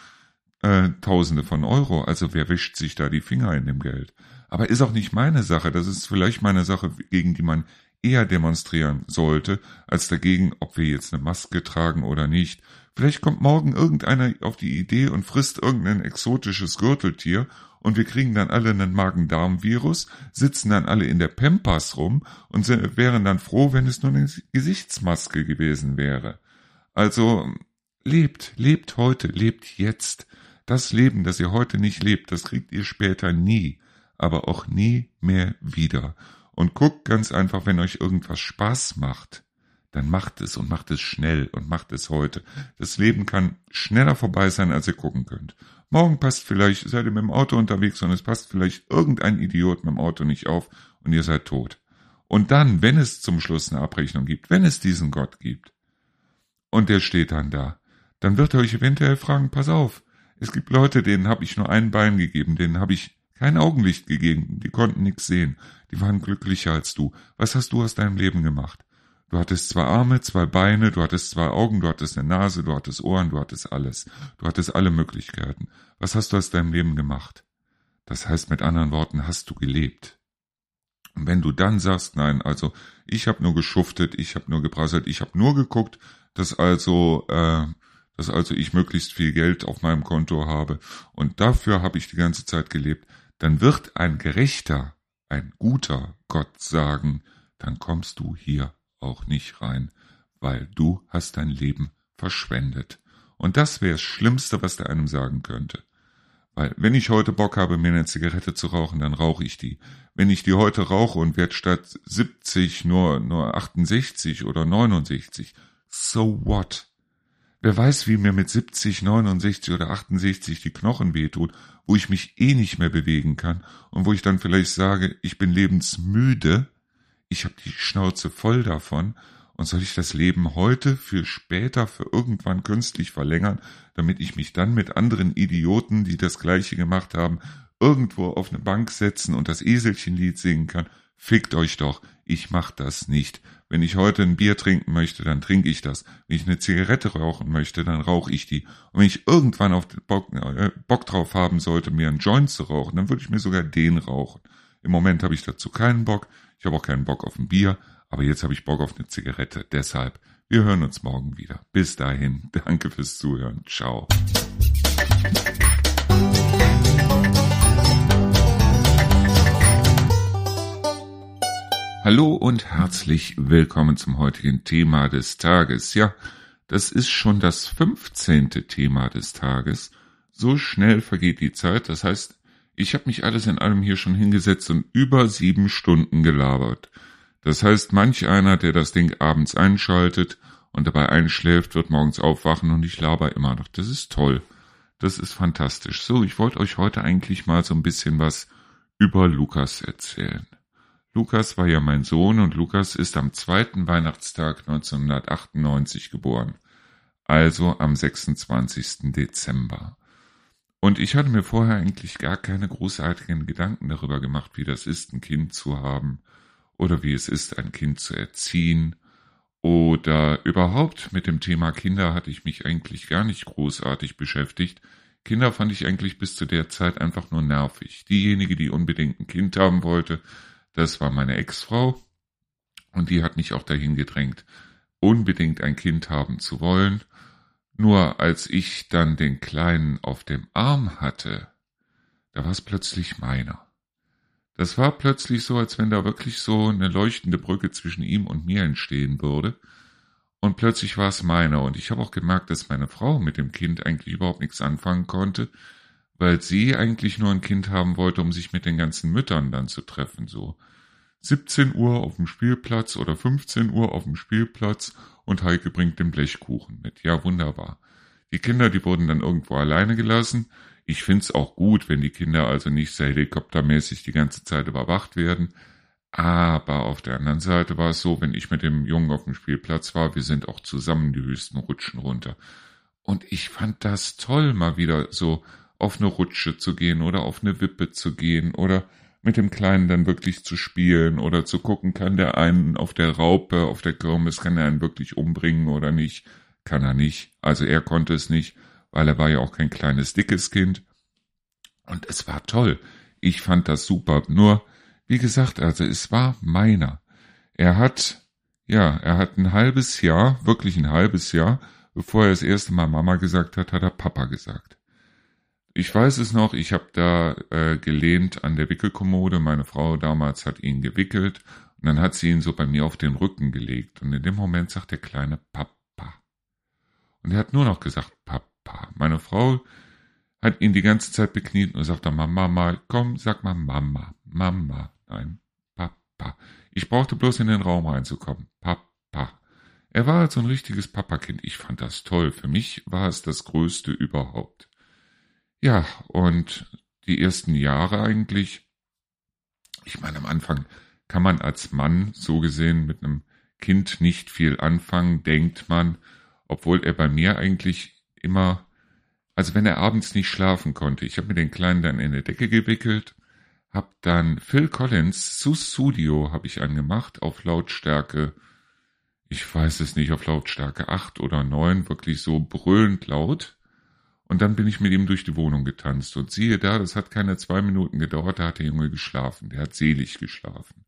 äh, Tausende von Euro. Also wer wischt sich da die Finger in dem Geld? Aber ist auch nicht meine Sache. Das ist vielleicht meine Sache, gegen die man eher demonstrieren sollte, als dagegen, ob wir jetzt eine Maske tragen oder nicht. Vielleicht kommt morgen irgendeiner auf die Idee und frisst irgendein exotisches Gürteltier und wir kriegen dann alle einen Magen-Darm-Virus, sitzen dann alle in der Pampas rum und wären dann froh, wenn es nur eine Gesichtsmaske gewesen wäre. Also lebt, lebt heute, lebt jetzt. Das Leben, das ihr heute nicht lebt, das kriegt ihr später nie, aber auch nie mehr wieder und guckt ganz einfach, wenn euch irgendwas Spaß macht, dann macht es und macht es schnell und macht es heute. Das Leben kann schneller vorbei sein, als ihr gucken könnt. Morgen passt vielleicht, seid ihr mit dem Auto unterwegs und es passt vielleicht irgendein Idiot mit dem Auto nicht auf und ihr seid tot. Und dann, wenn es zum Schluss eine Abrechnung gibt, wenn es diesen Gott gibt, und der steht dann da, dann wird er euch eventuell fragen, pass auf, es gibt Leute, denen habe ich nur ein Bein gegeben, denen habe ich kein Augenlicht gegeben, die konnten nichts sehen, die waren glücklicher als du. Was hast du aus deinem Leben gemacht? Du hattest zwei Arme, zwei Beine, du hattest zwei Augen, du hattest eine Nase, du hattest Ohren, du hattest alles. Du hattest alle Möglichkeiten. Was hast du aus deinem Leben gemacht? Das heißt mit anderen Worten, hast du gelebt. Und wenn du dann sagst, nein, also ich habe nur geschuftet, ich habe nur geprasselt, ich habe nur geguckt, dass also äh, dass also ich möglichst viel Geld auf meinem Konto habe und dafür habe ich die ganze Zeit gelebt, dann wird ein gerechter, ein guter Gott sagen, dann kommst du hier auch nicht rein, weil du hast dein Leben verschwendet. Und das wäre das Schlimmste, was der einem sagen könnte. Weil wenn ich heute Bock habe, mir eine Zigarette zu rauchen, dann rauche ich die. Wenn ich die heute rauche und werde statt 70 nur, nur 68 oder 69, so what? Wer weiß, wie mir mit 70, 69 oder 68 die Knochen wehtut, wo ich mich eh nicht mehr bewegen kann und wo ich dann vielleicht sage, ich bin lebensmüde, ich habe die Schnauze voll davon und soll ich das Leben heute für später, für irgendwann künstlich verlängern, damit ich mich dann mit anderen Idioten, die das gleiche gemacht haben, irgendwo auf eine Bank setzen und das Eselchenlied singen kann? Fickt euch doch, ich mach das nicht. Wenn ich heute ein Bier trinken möchte, dann trinke ich das. Wenn ich eine Zigarette rauchen möchte, dann rauche ich die. Und wenn ich irgendwann auf Bock, äh, Bock drauf haben sollte, mir einen Joint zu rauchen, dann würde ich mir sogar den rauchen. Im Moment habe ich dazu keinen Bock. Ich habe auch keinen Bock auf ein Bier. Aber jetzt habe ich Bock auf eine Zigarette. Deshalb, wir hören uns morgen wieder. Bis dahin, danke fürs Zuhören. Ciao. Hallo und herzlich willkommen zum heutigen Thema des Tages. Ja, das ist schon das 15. Thema des Tages. So schnell vergeht die Zeit. Das heißt, ich habe mich alles in allem hier schon hingesetzt und über sieben Stunden gelabert. Das heißt, manch einer, der das Ding abends einschaltet und dabei einschläft, wird morgens aufwachen und ich laber immer noch. Das ist toll. Das ist fantastisch. So, ich wollte euch heute eigentlich mal so ein bisschen was über Lukas erzählen. Lukas war ja mein Sohn und Lukas ist am zweiten Weihnachtstag 1998 geboren, also am 26. Dezember. Und ich hatte mir vorher eigentlich gar keine großartigen Gedanken darüber gemacht, wie das ist, ein Kind zu haben oder wie es ist, ein Kind zu erziehen oder überhaupt mit dem Thema Kinder hatte ich mich eigentlich gar nicht großartig beschäftigt. Kinder fand ich eigentlich bis zu der Zeit einfach nur nervig. Diejenige, die unbedingt ein Kind haben wollte, das war meine Ex-Frau und die hat mich auch dahin gedrängt, unbedingt ein Kind haben zu wollen. Nur als ich dann den Kleinen auf dem Arm hatte, da war es plötzlich meiner. Das war plötzlich so, als wenn da wirklich so eine leuchtende Brücke zwischen ihm und mir entstehen würde. Und plötzlich war es meiner. Und ich habe auch gemerkt, dass meine Frau mit dem Kind eigentlich überhaupt nichts anfangen konnte, weil sie eigentlich nur ein Kind haben wollte, um sich mit den ganzen Müttern dann zu treffen, so 17 Uhr auf dem Spielplatz oder 15 Uhr auf dem Spielplatz und Heike bringt den Blechkuchen mit. Ja, wunderbar. Die Kinder, die wurden dann irgendwo alleine gelassen. Ich find's auch gut, wenn die Kinder also nicht sehr helikoptermäßig die ganze Zeit überwacht werden. Aber auf der anderen Seite war es so, wenn ich mit dem Jungen auf dem Spielplatz war, wir sind auch zusammen die höchsten Rutschen runter. Und ich fand das toll, mal wieder so auf eine Rutsche zu gehen oder auf eine Wippe zu gehen oder mit dem Kleinen dann wirklich zu spielen oder zu gucken, kann der einen auf der Raupe, auf der Kirmes, kann er einen wirklich umbringen oder nicht? Kann er nicht. Also er konnte es nicht, weil er war ja auch kein kleines, dickes Kind. Und es war toll. Ich fand das super. Nur, wie gesagt, also es war meiner. Er hat, ja, er hat ein halbes Jahr, wirklich ein halbes Jahr, bevor er das erste Mal Mama gesagt hat, hat er Papa gesagt. Ich weiß es noch, ich habe da äh, gelehnt an der Wickelkommode. Meine Frau damals hat ihn gewickelt und dann hat sie ihn so bei mir auf den Rücken gelegt. Und in dem Moment sagt der kleine Papa. Und er hat nur noch gesagt Papa. Meine Frau hat ihn die ganze Zeit bekniet und sagte Mama mal, komm, sag mal Mama, Mama, nein, Papa. Ich brauchte bloß in den Raum reinzukommen. Papa. Er war also ein richtiges Papakind. Ich fand das toll. Für mich war es das Größte überhaupt. Ja, und die ersten Jahre eigentlich, ich meine, am Anfang kann man als Mann so gesehen mit einem Kind nicht viel anfangen, denkt man, obwohl er bei mir eigentlich immer, also wenn er abends nicht schlafen konnte, ich habe mir den Kleinen dann in eine Decke gewickelt, hab dann Phil Collins zu Studio habe ich angemacht auf Lautstärke, ich weiß es nicht, auf Lautstärke acht oder neun, wirklich so brüllend laut. Und dann bin ich mit ihm durch die Wohnung getanzt. Und siehe da, das hat keine zwei Minuten gedauert, da hat der Junge geschlafen. Der hat selig geschlafen.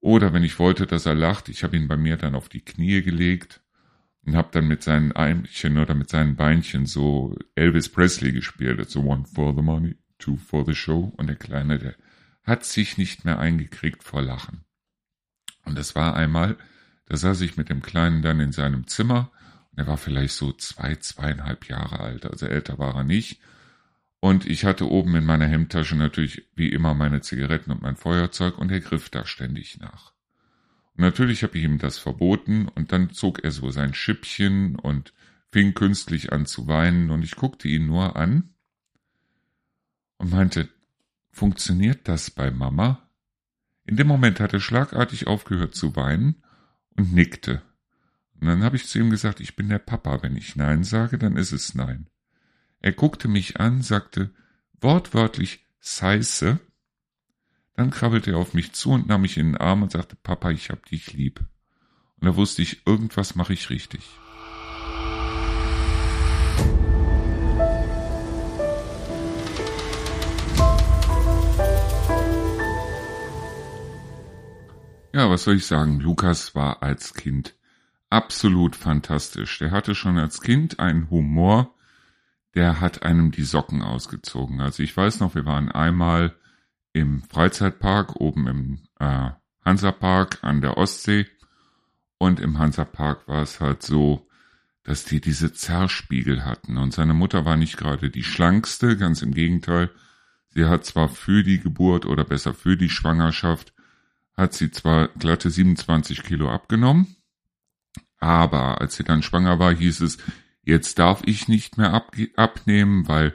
Oder wenn ich wollte, dass er lacht, ich habe ihn bei mir dann auf die Knie gelegt und habe dann mit seinen Einchen oder mit seinen Beinchen so Elvis Presley gespielt. So one for the money, two for the show. Und der Kleine, der hat sich nicht mehr eingekriegt vor Lachen. Und das war einmal, da saß ich mit dem Kleinen dann in seinem Zimmer er war vielleicht so zwei, zweieinhalb Jahre alt, also älter war er nicht. Und ich hatte oben in meiner Hemdtasche natürlich wie immer meine Zigaretten und mein Feuerzeug und er griff da ständig nach. Und natürlich habe ich ihm das verboten und dann zog er so sein Schippchen und fing künstlich an zu weinen und ich guckte ihn nur an und meinte, funktioniert das bei Mama? In dem Moment hat er schlagartig aufgehört zu weinen und nickte. Und dann habe ich zu ihm gesagt, ich bin der Papa. Wenn ich Nein sage, dann ist es Nein. Er guckte mich an, sagte wortwörtlich Scheiße. Dann krabbelte er auf mich zu und nahm mich in den Arm und sagte, Papa, ich hab dich lieb. Und da wusste ich, irgendwas mache ich richtig. Ja, was soll ich sagen? Lukas war als Kind absolut fantastisch. Der hatte schon als Kind einen Humor, der hat einem die Socken ausgezogen. Also ich weiß noch, wir waren einmal im Freizeitpark oben im äh, Hansapark an der Ostsee und im Hansapark war es halt so, dass die diese Zerrspiegel hatten und seine Mutter war nicht gerade die schlankste, ganz im Gegenteil. Sie hat zwar für die Geburt oder besser für die Schwangerschaft hat sie zwar glatte 27 Kilo abgenommen, aber als sie dann schwanger war, hieß es, jetzt darf ich nicht mehr ab, abnehmen, weil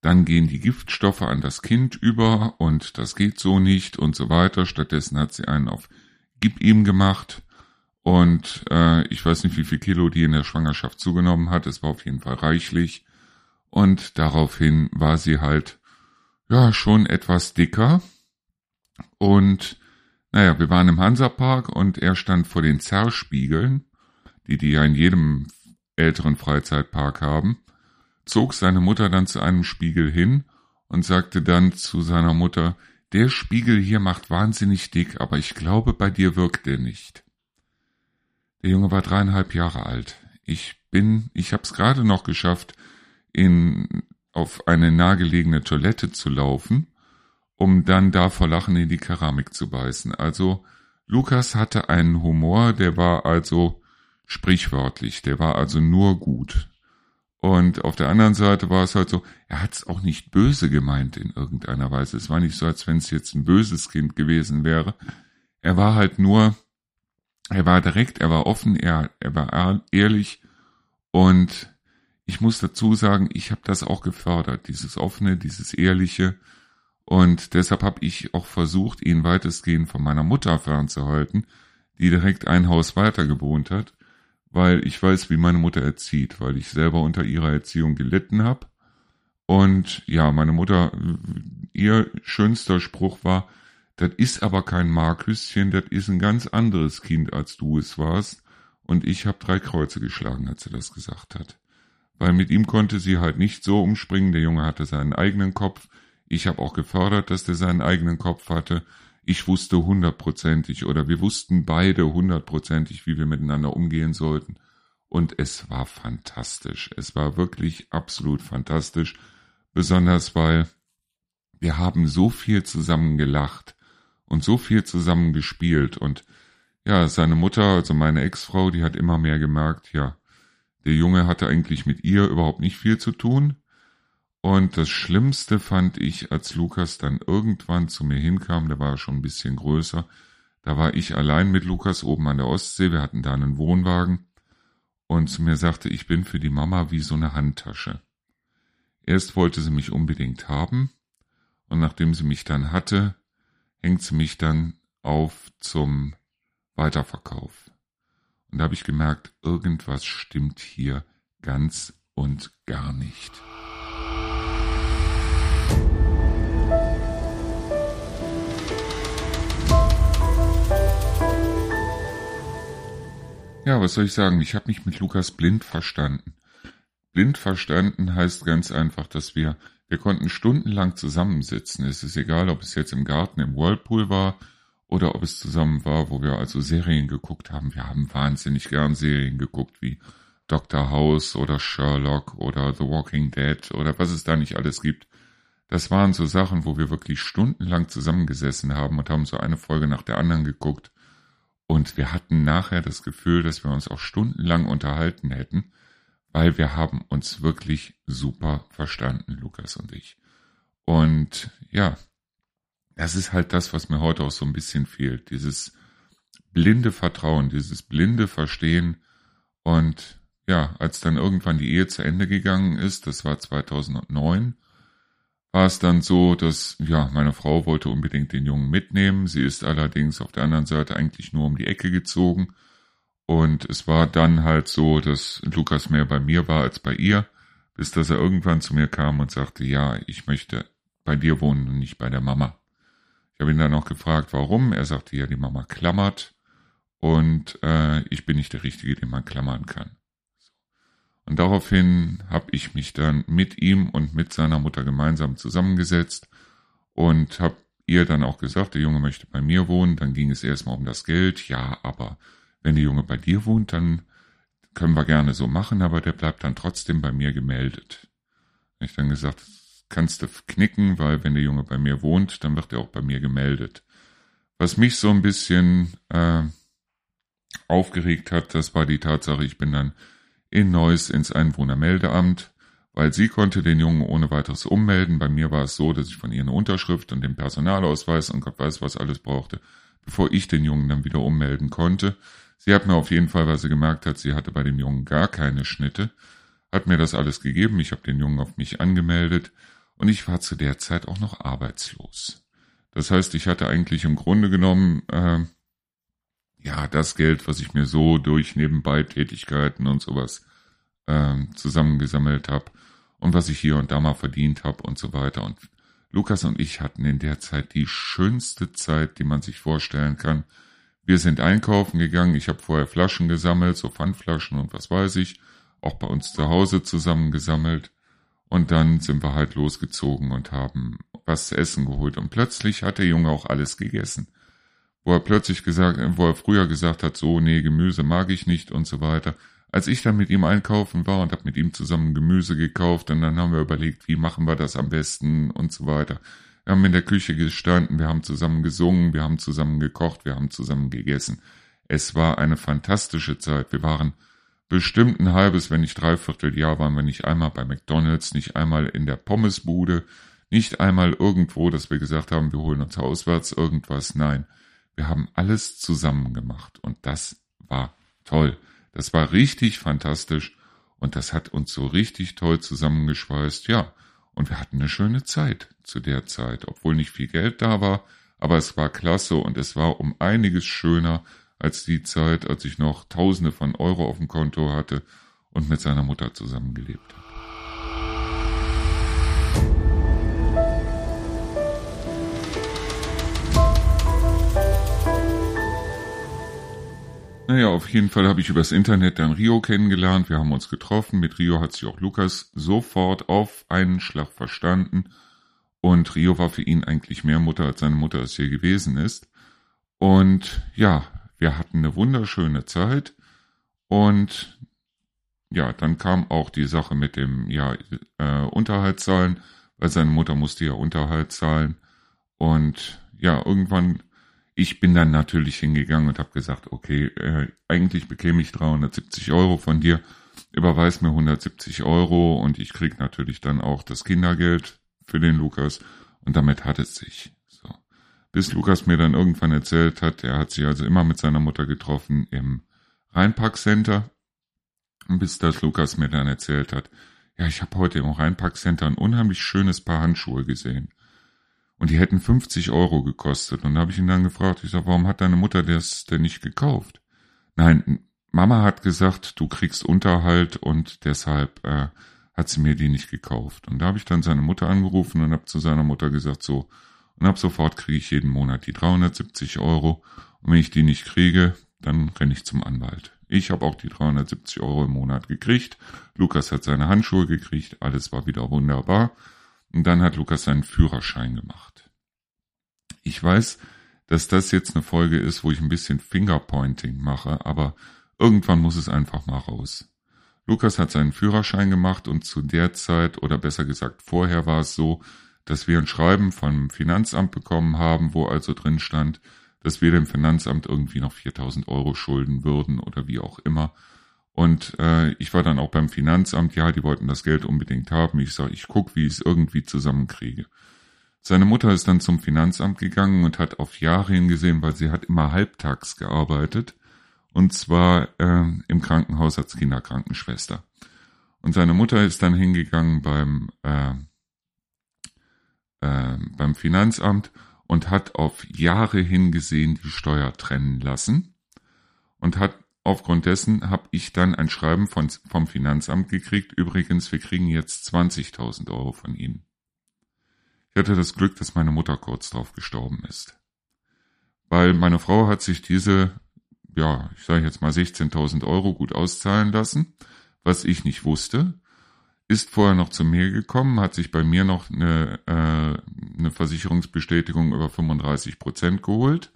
dann gehen die Giftstoffe an das Kind über und das geht so nicht und so weiter. Stattdessen hat sie einen auf Gib ihm gemacht und äh, ich weiß nicht, wie viel Kilo die in der Schwangerschaft zugenommen hat. Es war auf jeden Fall reichlich und daraufhin war sie halt ja schon etwas dicker und naja, wir waren im Hansapark und er stand vor den Zerrspiegeln, die die ja in jedem älteren Freizeitpark haben, zog seine Mutter dann zu einem Spiegel hin und sagte dann zu seiner Mutter, der Spiegel hier macht wahnsinnig dick, aber ich glaube, bei dir wirkt er nicht. Der Junge war dreieinhalb Jahre alt. Ich bin, ich hab's gerade noch geschafft, in, auf eine nahegelegene Toilette zu laufen um dann da vor Lachen in die Keramik zu beißen. Also Lukas hatte einen Humor, der war also sprichwörtlich, der war also nur gut. Und auf der anderen Seite war es halt so, er hat es auch nicht böse gemeint in irgendeiner Weise. Es war nicht so, als wenn es jetzt ein böses Kind gewesen wäre. Er war halt nur, er war direkt, er war offen, er, er war ehrlich und ich muss dazu sagen, ich habe das auch gefördert, dieses offene, dieses ehrliche, und deshalb habe ich auch versucht, ihn weitestgehend von meiner Mutter fernzuhalten, die direkt ein Haus weiter gewohnt hat, weil ich weiß, wie meine Mutter erzieht, weil ich selber unter ihrer Erziehung gelitten habe. Und ja, meine Mutter, ihr schönster Spruch war, das ist aber kein Marküschen, das ist ein ganz anderes Kind, als du es warst. Und ich habe drei Kreuze geschlagen, als sie das gesagt hat. Weil mit ihm konnte sie halt nicht so umspringen, der Junge hatte seinen eigenen Kopf, ich habe auch gefördert, dass der seinen eigenen Kopf hatte. Ich wusste hundertprozentig oder wir wussten beide hundertprozentig, wie wir miteinander umgehen sollten. Und es war fantastisch. Es war wirklich absolut fantastisch. Besonders weil wir haben so viel zusammen gelacht und so viel zusammen gespielt. Und ja, seine Mutter, also meine Ex-Frau, die hat immer mehr gemerkt, ja, der Junge hatte eigentlich mit ihr überhaupt nicht viel zu tun. Und das Schlimmste fand ich, als Lukas dann irgendwann zu mir hinkam, der war schon ein bisschen größer, da war ich allein mit Lukas oben an der Ostsee, wir hatten da einen Wohnwagen, und zu mir sagte, ich bin für die Mama wie so eine Handtasche. Erst wollte sie mich unbedingt haben, und nachdem sie mich dann hatte, hängt sie mich dann auf zum Weiterverkauf. Und da habe ich gemerkt, irgendwas stimmt hier ganz und gar nicht. Ja, was soll ich sagen? Ich habe mich mit Lukas blind verstanden. Blind verstanden heißt ganz einfach, dass wir, wir konnten stundenlang zusammensitzen. Es ist egal, ob es jetzt im Garten im Whirlpool war oder ob es zusammen war, wo wir also Serien geguckt haben. Wir haben wahnsinnig gern Serien geguckt, wie Dr. House oder Sherlock oder The Walking Dead oder was es da nicht alles gibt. Das waren so Sachen, wo wir wirklich stundenlang zusammengesessen haben und haben so eine Folge nach der anderen geguckt und wir hatten nachher das Gefühl, dass wir uns auch stundenlang unterhalten hätten, weil wir haben uns wirklich super verstanden, Lukas und ich. Und ja, das ist halt das, was mir heute auch so ein bisschen fehlt. Dieses blinde Vertrauen, dieses blinde Verstehen. Und ja, als dann irgendwann die Ehe zu Ende gegangen ist, das war 2009, war es dann so, dass, ja, meine Frau wollte unbedingt den Jungen mitnehmen. Sie ist allerdings auf der anderen Seite eigentlich nur um die Ecke gezogen. Und es war dann halt so, dass Lukas mehr bei mir war als bei ihr, bis dass er irgendwann zu mir kam und sagte, ja, ich möchte bei dir wohnen und nicht bei der Mama. Ich habe ihn dann auch gefragt, warum. Er sagte, ja, die Mama klammert und äh, ich bin nicht der Richtige, den man klammern kann. Und daraufhin habe ich mich dann mit ihm und mit seiner Mutter gemeinsam zusammengesetzt und habe ihr dann auch gesagt, der Junge möchte bei mir wohnen. Dann ging es erstmal um das Geld. Ja, aber wenn der Junge bei dir wohnt, dann können wir gerne so machen, aber der bleibt dann trotzdem bei mir gemeldet. Ich dann gesagt, kannst du knicken, weil wenn der Junge bei mir wohnt, dann wird er auch bei mir gemeldet. Was mich so ein bisschen äh, aufgeregt hat, das war die Tatsache, ich bin dann in Neuss ins Einwohnermeldeamt, weil sie konnte den Jungen ohne weiteres ummelden. Bei mir war es so, dass ich von ihr eine Unterschrift und den Personalausweis und Gott weiß was alles brauchte, bevor ich den Jungen dann wieder ummelden konnte. Sie hat mir auf jeden Fall, weil sie gemerkt hat, sie hatte bei dem Jungen gar keine Schnitte, hat mir das alles gegeben. Ich habe den Jungen auf mich angemeldet und ich war zu der Zeit auch noch arbeitslos. Das heißt, ich hatte eigentlich im Grunde genommen äh, ja das Geld, was ich mir so durch nebenbei Tätigkeiten und sowas äh, zusammengesammelt habe und was ich hier und da mal verdient habe und so weiter. Und Lukas und ich hatten in der Zeit die schönste Zeit, die man sich vorstellen kann. Wir sind einkaufen gegangen, ich habe vorher Flaschen gesammelt, so Pfandflaschen und was weiß ich, auch bei uns zu Hause zusammengesammelt. Und dann sind wir halt losgezogen und haben was zu essen geholt. Und plötzlich hat der Junge auch alles gegessen. Wo er plötzlich gesagt, wo er früher gesagt hat, so, nee, Gemüse mag ich nicht und so weiter. Als ich dann mit ihm einkaufen war und habe mit ihm zusammen Gemüse gekauft und dann haben wir überlegt, wie machen wir das am besten und so weiter. Wir haben in der Küche gestanden, wir haben zusammen gesungen, wir haben zusammen gekocht, wir haben zusammen gegessen. Es war eine fantastische Zeit. Wir waren bestimmt ein halbes, wenn nicht dreiviertel Jahr waren wir nicht einmal bei McDonalds, nicht einmal in der Pommesbude, nicht einmal irgendwo, dass wir gesagt haben, wir holen uns auswärts irgendwas. Nein, wir haben alles zusammen gemacht und das war toll. Das war richtig fantastisch und das hat uns so richtig toll zusammengeschweißt. Ja, und wir hatten eine schöne Zeit zu der Zeit, obwohl nicht viel Geld da war, aber es war klasse und es war um einiges schöner als die Zeit, als ich noch Tausende von Euro auf dem Konto hatte und mit seiner Mutter zusammengelebt habe. Naja, auf jeden Fall habe ich übers Internet dann Rio kennengelernt. Wir haben uns getroffen. Mit Rio hat sich auch Lukas sofort auf einen Schlag verstanden. Und Rio war für ihn eigentlich mehr Mutter, als seine Mutter es hier gewesen ist. Und ja, wir hatten eine wunderschöne Zeit. Und ja, dann kam auch die Sache mit dem ja, äh, Unterhalt zahlen, weil seine Mutter musste ja Unterhalt zahlen. Und ja, irgendwann ich bin dann natürlich hingegangen und habe gesagt, okay, äh, eigentlich bekäme ich 370 Euro von dir, überweis mir 170 Euro und ich krieg natürlich dann auch das Kindergeld für den Lukas und damit hat es sich. So. Bis Lukas mir dann irgendwann erzählt hat, er hat sich also immer mit seiner Mutter getroffen im Rheinpark Center und bis das Lukas mir dann erzählt hat, ja, ich habe heute im Rheinpark Center ein unheimlich schönes Paar Handschuhe gesehen. Und die hätten 50 Euro gekostet. Und da habe ich ihn dann gefragt, ich sage, warum hat deine Mutter das denn nicht gekauft? Nein, Mama hat gesagt, du kriegst Unterhalt und deshalb äh, hat sie mir die nicht gekauft. Und da habe ich dann seine Mutter angerufen und habe zu seiner Mutter gesagt, so, und ab sofort kriege ich jeden Monat die 370 Euro. Und wenn ich die nicht kriege, dann renne ich zum Anwalt. Ich habe auch die 370 Euro im Monat gekriegt. Lukas hat seine Handschuhe gekriegt. Alles war wieder wunderbar. Und dann hat Lukas seinen Führerschein gemacht. Ich weiß, dass das jetzt eine Folge ist, wo ich ein bisschen Fingerpointing mache, aber irgendwann muss es einfach mal raus. Lukas hat seinen Führerschein gemacht und zu der Zeit, oder besser gesagt vorher war es so, dass wir ein Schreiben vom Finanzamt bekommen haben, wo also drin stand, dass wir dem Finanzamt irgendwie noch 4000 Euro schulden würden oder wie auch immer. Und äh, ich war dann auch beim Finanzamt, ja, die wollten das Geld unbedingt haben. Ich sage, ich guck, wie ich es irgendwie zusammenkriege. Seine Mutter ist dann zum Finanzamt gegangen und hat auf Jahre hingesehen, weil sie hat immer halbtags gearbeitet. Und zwar äh, im Krankenhaus als Kinderkrankenschwester. Und seine Mutter ist dann hingegangen beim, äh, äh, beim Finanzamt und hat auf Jahre hingesehen die Steuer trennen lassen und hat Aufgrund dessen habe ich dann ein Schreiben von, vom Finanzamt gekriegt. Übrigens, wir kriegen jetzt 20.000 Euro von Ihnen. Ich hatte das Glück, dass meine Mutter kurz drauf gestorben ist. Weil meine Frau hat sich diese, ja, ich sage jetzt mal 16.000 Euro gut auszahlen lassen, was ich nicht wusste, ist vorher noch zu mir gekommen, hat sich bei mir noch eine, äh, eine Versicherungsbestätigung über 35 Prozent geholt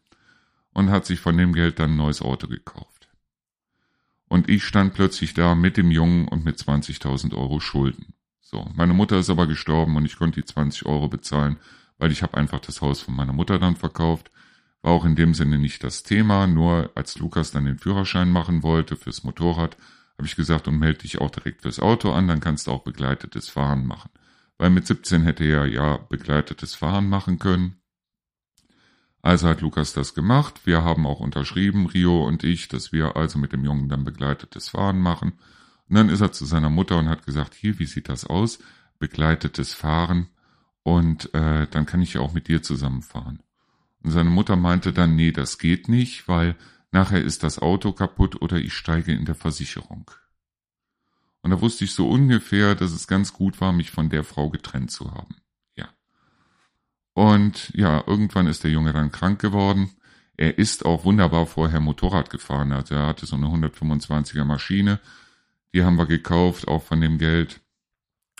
und hat sich von dem Geld dann ein neues Auto gekauft. Und ich stand plötzlich da mit dem Jungen und mit 20.000 Euro Schulden. So, meine Mutter ist aber gestorben und ich konnte die 20 Euro bezahlen, weil ich habe einfach das Haus von meiner Mutter dann verkauft. War auch in dem Sinne nicht das Thema, nur als Lukas dann den Führerschein machen wollte fürs Motorrad, habe ich gesagt, und melde dich auch direkt fürs Auto an, dann kannst du auch begleitetes Fahren machen. Weil mit 17 hätte er ja begleitetes Fahren machen können. Also hat Lukas das gemacht. Wir haben auch unterschrieben, Rio und ich, dass wir also mit dem Jungen dann begleitetes Fahren machen. Und dann ist er zu seiner Mutter und hat gesagt, hier, wie sieht das aus? Begleitetes Fahren. Und äh, dann kann ich ja auch mit dir zusammenfahren. Und seine Mutter meinte dann, nee, das geht nicht, weil nachher ist das Auto kaputt oder ich steige in der Versicherung. Und da wusste ich so ungefähr, dass es ganz gut war, mich von der Frau getrennt zu haben. Und ja, irgendwann ist der Junge dann krank geworden. Er ist auch wunderbar vorher Motorrad gefahren. Also er hatte so eine 125er Maschine. Die haben wir gekauft, auch von dem Geld,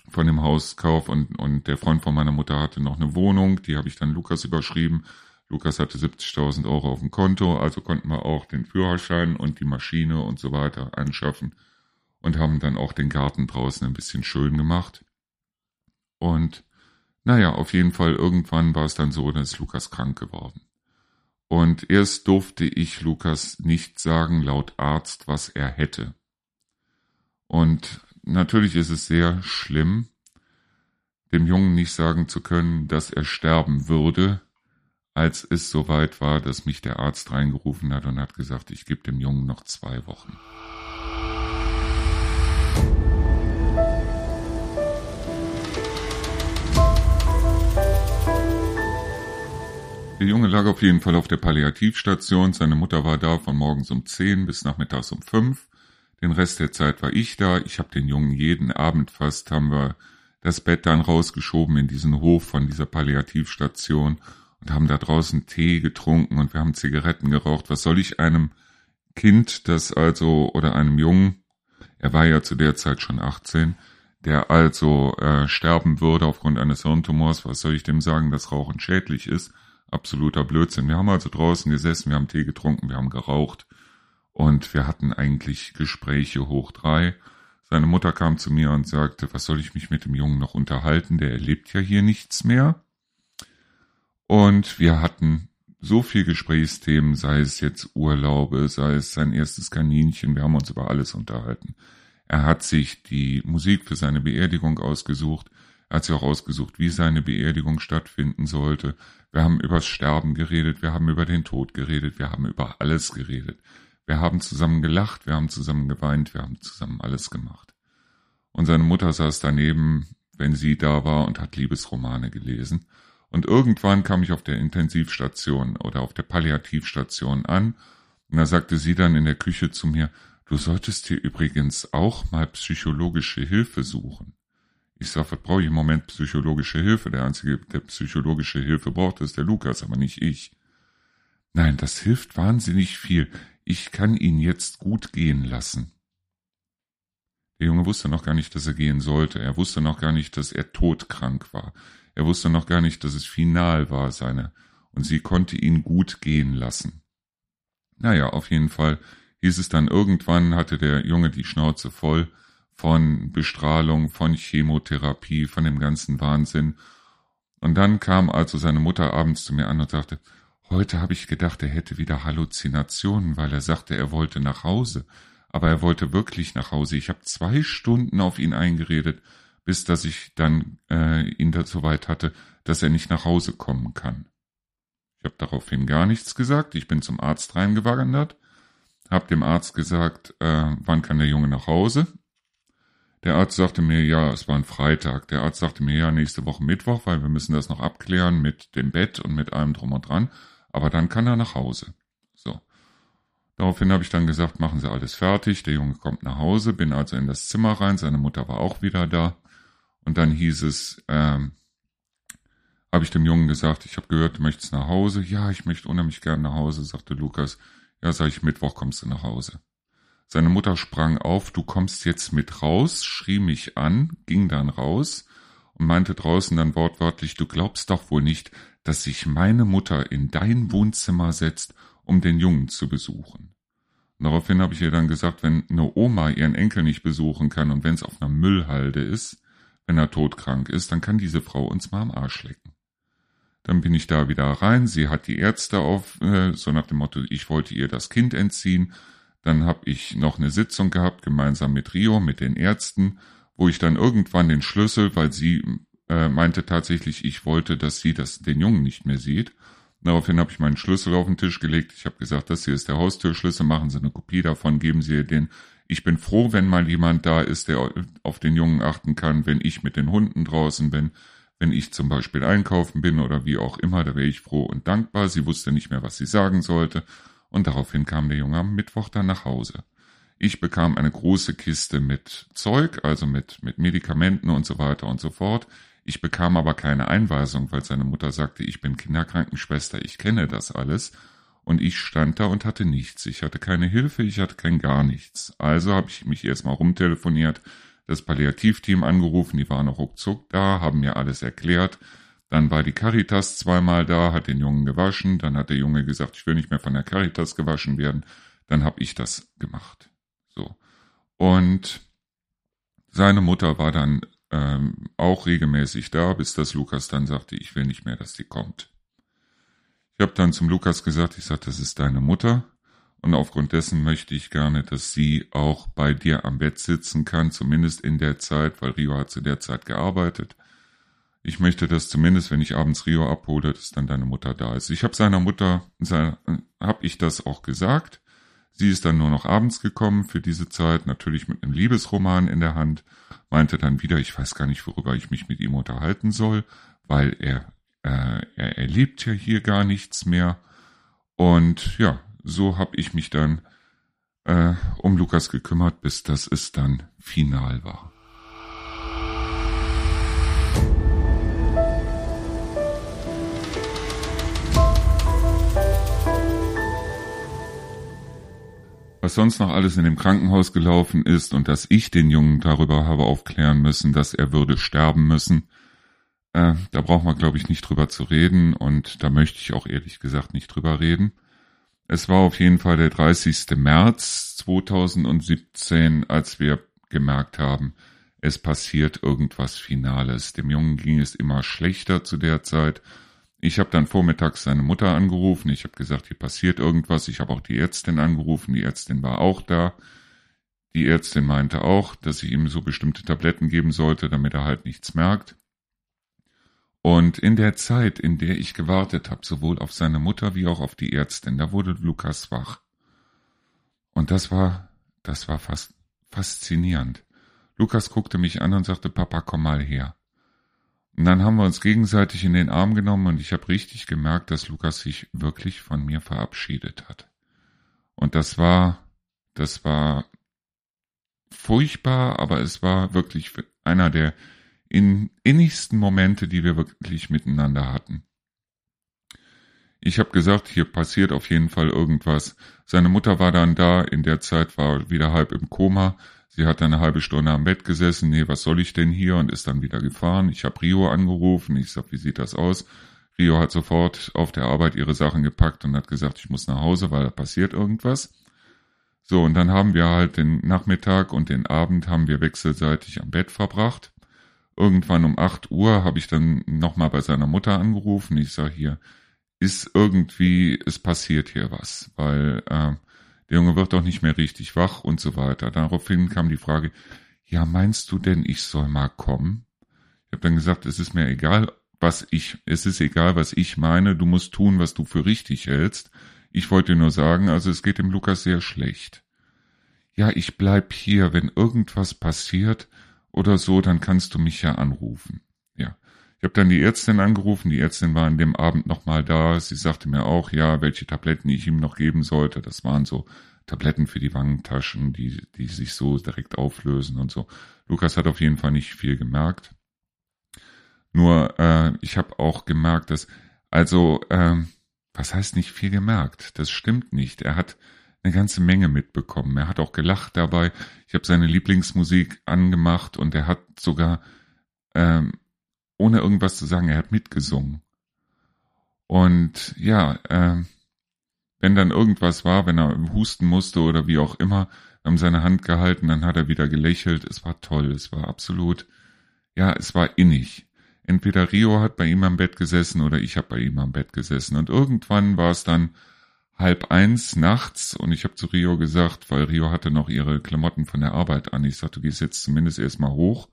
von dem Hauskauf. Und, und der Freund von meiner Mutter hatte noch eine Wohnung. Die habe ich dann Lukas überschrieben. Lukas hatte 70.000 Euro auf dem Konto, also konnten wir auch den Führerschein und die Maschine und so weiter anschaffen und haben dann auch den Garten draußen ein bisschen schön gemacht. Und naja, auf jeden Fall irgendwann war es dann so, dass Lukas krank geworden. Und erst durfte ich Lukas nicht sagen, laut Arzt, was er hätte. Und natürlich ist es sehr schlimm, dem Jungen nicht sagen zu können, dass er sterben würde, als es soweit war, dass mich der Arzt reingerufen hat und hat gesagt, ich gebe dem Jungen noch zwei Wochen. Der Junge lag auf jeden Fall auf der Palliativstation. Seine Mutter war da von morgens um 10 bis nachmittags um 5. Den Rest der Zeit war ich da. Ich habe den Jungen jeden Abend fast, haben wir das Bett dann rausgeschoben in diesen Hof von dieser Palliativstation und haben da draußen Tee getrunken und wir haben Zigaretten geraucht. Was soll ich einem Kind, das also, oder einem Jungen, er war ja zu der Zeit schon 18, der also äh, sterben würde aufgrund eines Hirntumors, was soll ich dem sagen, dass Rauchen schädlich ist? Absoluter Blödsinn. Wir haben also draußen gesessen, wir haben Tee getrunken, wir haben geraucht und wir hatten eigentlich Gespräche hoch drei. Seine Mutter kam zu mir und sagte, was soll ich mich mit dem Jungen noch unterhalten, der erlebt ja hier nichts mehr. Und wir hatten so viel Gesprächsthemen, sei es jetzt Urlaube, sei es sein erstes Kaninchen, wir haben uns über alles unterhalten. Er hat sich die Musik für seine Beerdigung ausgesucht, er hat sich auch ausgesucht, wie seine Beerdigung stattfinden sollte. Wir haben übers Sterben geredet, wir haben über den Tod geredet, wir haben über alles geredet. Wir haben zusammen gelacht, wir haben zusammen geweint, wir haben zusammen alles gemacht. Und seine Mutter saß daneben, wenn sie da war und hat Liebesromane gelesen. Und irgendwann kam ich auf der Intensivstation oder auf der Palliativstation an und da sagte sie dann in der Küche zu mir, du solltest dir übrigens auch mal psychologische Hilfe suchen. Ich sag, was brauche ich im Moment psychologische Hilfe? Der Einzige, der psychologische Hilfe braucht, ist der Lukas, aber nicht ich. Nein, das hilft wahnsinnig viel. Ich kann ihn jetzt gut gehen lassen. Der Junge wusste noch gar nicht, dass er gehen sollte. Er wusste noch gar nicht, dass er todkrank war. Er wusste noch gar nicht, dass es final war, seine, und sie konnte ihn gut gehen lassen. Naja, auf jeden Fall hieß es dann irgendwann, hatte der Junge die Schnauze voll von Bestrahlung, von Chemotherapie, von dem ganzen Wahnsinn. Und dann kam also seine Mutter abends zu mir an und sagte, heute habe ich gedacht, er hätte wieder Halluzinationen, weil er sagte, er wollte nach Hause. Aber er wollte wirklich nach Hause. Ich habe zwei Stunden auf ihn eingeredet bis dass ich dann äh, ihn dazu weit hatte, dass er nicht nach Hause kommen kann. Ich habe daraufhin gar nichts gesagt. Ich bin zum Arzt reingewandert, habe dem Arzt gesagt, äh, wann kann der Junge nach Hause. Der Arzt sagte mir, ja, es war ein Freitag. Der Arzt sagte mir, ja, nächste Woche Mittwoch, weil wir müssen das noch abklären mit dem Bett und mit allem drum und dran. Aber dann kann er nach Hause. So. Daraufhin habe ich dann gesagt, machen Sie alles fertig. Der Junge kommt nach Hause, bin also in das Zimmer rein. Seine Mutter war auch wieder da. Und dann hieß es, ähm, habe ich dem Jungen gesagt, ich habe gehört, du möchtest nach Hause. Ja, ich möchte unheimlich gern nach Hause, sagte Lukas. Ja, sag ich, Mittwoch kommst du nach Hause. Seine Mutter sprang auf, du kommst jetzt mit raus, schrie mich an, ging dann raus und meinte draußen dann wortwörtlich, du glaubst doch wohl nicht, dass sich meine Mutter in dein Wohnzimmer setzt, um den Jungen zu besuchen. Und daraufhin habe ich ihr dann gesagt, wenn eine Oma ihren Enkel nicht besuchen kann und wenn es auf einer Müllhalde ist, wenn er todkrank ist, dann kann diese Frau uns mal am Arsch lecken. Dann bin ich da wieder rein. Sie hat die Ärzte auf, äh, so nach dem Motto, ich wollte ihr das Kind entziehen. Dann habe ich noch eine Sitzung gehabt, gemeinsam mit Rio, mit den Ärzten, wo ich dann irgendwann den Schlüssel, weil sie äh, meinte tatsächlich, ich wollte, dass sie das, den Jungen nicht mehr sieht. Daraufhin habe ich meinen Schlüssel auf den Tisch gelegt. Ich habe gesagt, das hier ist der Haustürschlüssel, machen Sie eine Kopie davon, geben Sie ihr den. Ich bin froh, wenn mal jemand da ist, der auf den Jungen achten kann, wenn ich mit den Hunden draußen bin, wenn ich zum Beispiel einkaufen bin oder wie auch immer, da wäre ich froh und dankbar. Sie wusste nicht mehr, was sie sagen sollte. Und daraufhin kam der Junge am Mittwoch dann nach Hause. Ich bekam eine große Kiste mit Zeug, also mit, mit Medikamenten und so weiter und so fort. Ich bekam aber keine Einweisung, weil seine Mutter sagte, ich bin Kinderkrankenschwester, ich kenne das alles. Und ich stand da und hatte nichts. Ich hatte keine Hilfe, ich hatte kein gar nichts. Also habe ich mich erstmal rumtelefoniert, das Palliativteam angerufen, die waren noch ruckzuck da, haben mir alles erklärt. Dann war die Caritas zweimal da, hat den Jungen gewaschen. Dann hat der Junge gesagt, ich will nicht mehr von der Caritas gewaschen werden. Dann habe ich das gemacht. So. Und seine Mutter war dann ähm, auch regelmäßig da, bis das Lukas dann sagte, ich will nicht mehr, dass sie kommt. Ich habe dann zum Lukas gesagt, ich sage, das ist deine Mutter und aufgrund dessen möchte ich gerne, dass sie auch bei dir am Bett sitzen kann, zumindest in der Zeit, weil Rio hat zu der Zeit gearbeitet. Ich möchte, dass zumindest, wenn ich abends Rio abhole, dass dann deine Mutter da ist. Ich habe seiner Mutter, habe ich das auch gesagt. Sie ist dann nur noch abends gekommen für diese Zeit, natürlich mit einem Liebesroman in der Hand, meinte dann wieder, ich weiß gar nicht, worüber ich mich mit ihm unterhalten soll, weil er, äh, er erlebt ja hier gar nichts mehr. Und ja, so habe ich mich dann äh, um Lukas gekümmert, bis das es dann final war. Was sonst noch alles in dem Krankenhaus gelaufen ist und dass ich den Jungen darüber habe aufklären müssen, dass er würde sterben müssen, äh, da braucht man, glaube ich, nicht drüber zu reden und da möchte ich auch ehrlich gesagt nicht drüber reden. Es war auf jeden Fall der 30. März 2017, als wir gemerkt haben, es passiert irgendwas Finales. Dem Jungen ging es immer schlechter zu der Zeit ich habe dann vormittags seine Mutter angerufen. Ich habe gesagt, hier passiert irgendwas. Ich habe auch die Ärztin angerufen. Die Ärztin war auch da. Die Ärztin meinte auch, dass ich ihm so bestimmte Tabletten geben sollte, damit er halt nichts merkt. Und in der Zeit, in der ich gewartet habe, sowohl auf seine Mutter wie auch auf die Ärztin, da wurde Lukas wach. Und das war, das war fast faszinierend. Lukas guckte mich an und sagte, Papa, komm mal her. Und dann haben wir uns gegenseitig in den Arm genommen und ich habe richtig gemerkt, dass Lukas sich wirklich von mir verabschiedet hat. Und das war, das war furchtbar, aber es war wirklich einer der innigsten Momente, die wir wirklich miteinander hatten. Ich habe gesagt, hier passiert auf jeden Fall irgendwas. Seine Mutter war dann da, in der Zeit war wieder halb im Koma. Sie hat eine halbe Stunde am Bett gesessen, nee, was soll ich denn hier? Und ist dann wieder gefahren. Ich habe Rio angerufen, ich sag, wie sieht das aus? Rio hat sofort auf der Arbeit ihre Sachen gepackt und hat gesagt, ich muss nach Hause, weil da passiert irgendwas. So, und dann haben wir halt den Nachmittag und den Abend haben wir wechselseitig am Bett verbracht. Irgendwann um acht Uhr habe ich dann nochmal bei seiner Mutter angerufen. Ich sage hier, ist irgendwie, es passiert hier was, weil äh, der Junge wird doch nicht mehr richtig wach und so weiter. Daraufhin kam die Frage, ja, meinst du denn, ich soll mal kommen? Ich habe dann gesagt, es ist mir egal, was ich, es ist egal, was ich meine, du musst tun, was du für richtig hältst. Ich wollte nur sagen, also es geht dem Lukas sehr schlecht. Ja, ich bleib hier, wenn irgendwas passiert oder so, dann kannst du mich ja anrufen. Ich habe dann die Ärztin angerufen, die Ärztin war an dem Abend nochmal da, sie sagte mir auch, ja, welche Tabletten ich ihm noch geben sollte. Das waren so Tabletten für die Wangentaschen, die, die sich so direkt auflösen und so. Lukas hat auf jeden Fall nicht viel gemerkt. Nur äh, ich habe auch gemerkt, dass, also, äh, was heißt nicht viel gemerkt? Das stimmt nicht. Er hat eine ganze Menge mitbekommen. Er hat auch gelacht dabei. Ich habe seine Lieblingsmusik angemacht und er hat sogar ähm, ohne irgendwas zu sagen, er hat mitgesungen. Und ja, äh, wenn dann irgendwas war, wenn er husten musste oder wie auch immer, haben seine Hand gehalten, dann hat er wieder gelächelt. Es war toll, es war absolut, ja, es war innig. Entweder Rio hat bei ihm am Bett gesessen oder ich habe bei ihm am Bett gesessen. Und irgendwann war es dann halb eins nachts und ich habe zu Rio gesagt, weil Rio hatte noch ihre Klamotten von der Arbeit an. Ich sagte, du gehst jetzt zumindest erstmal hoch.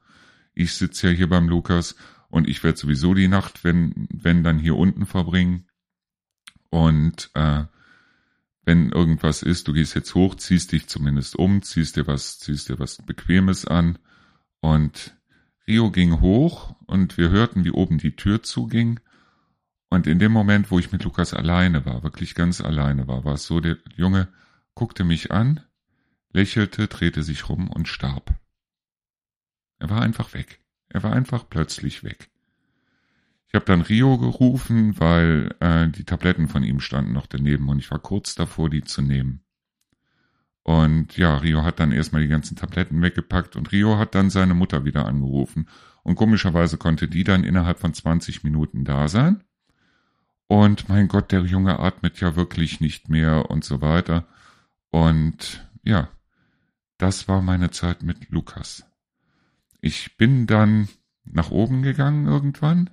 Ich sitze ja hier beim Lukas und ich werde sowieso die Nacht, wenn, wenn dann hier unten verbringen. Und äh, wenn irgendwas ist, du gehst jetzt hoch, ziehst dich zumindest um, ziehst dir was, ziehst dir was Bequemes an. Und Rio ging hoch und wir hörten, wie oben die Tür zuging. Und in dem Moment, wo ich mit Lukas alleine war, wirklich ganz alleine war, war es so, der Junge guckte mich an, lächelte, drehte sich rum und starb. Er war einfach weg. Er war einfach plötzlich weg. Ich habe dann Rio gerufen, weil äh, die Tabletten von ihm standen noch daneben und ich war kurz davor, die zu nehmen. Und ja, Rio hat dann erstmal die ganzen Tabletten weggepackt und Rio hat dann seine Mutter wieder angerufen. Und komischerweise konnte die dann innerhalb von 20 Minuten da sein. Und mein Gott, der Junge atmet ja wirklich nicht mehr und so weiter. Und ja, das war meine Zeit mit Lukas. Ich bin dann nach oben gegangen irgendwann,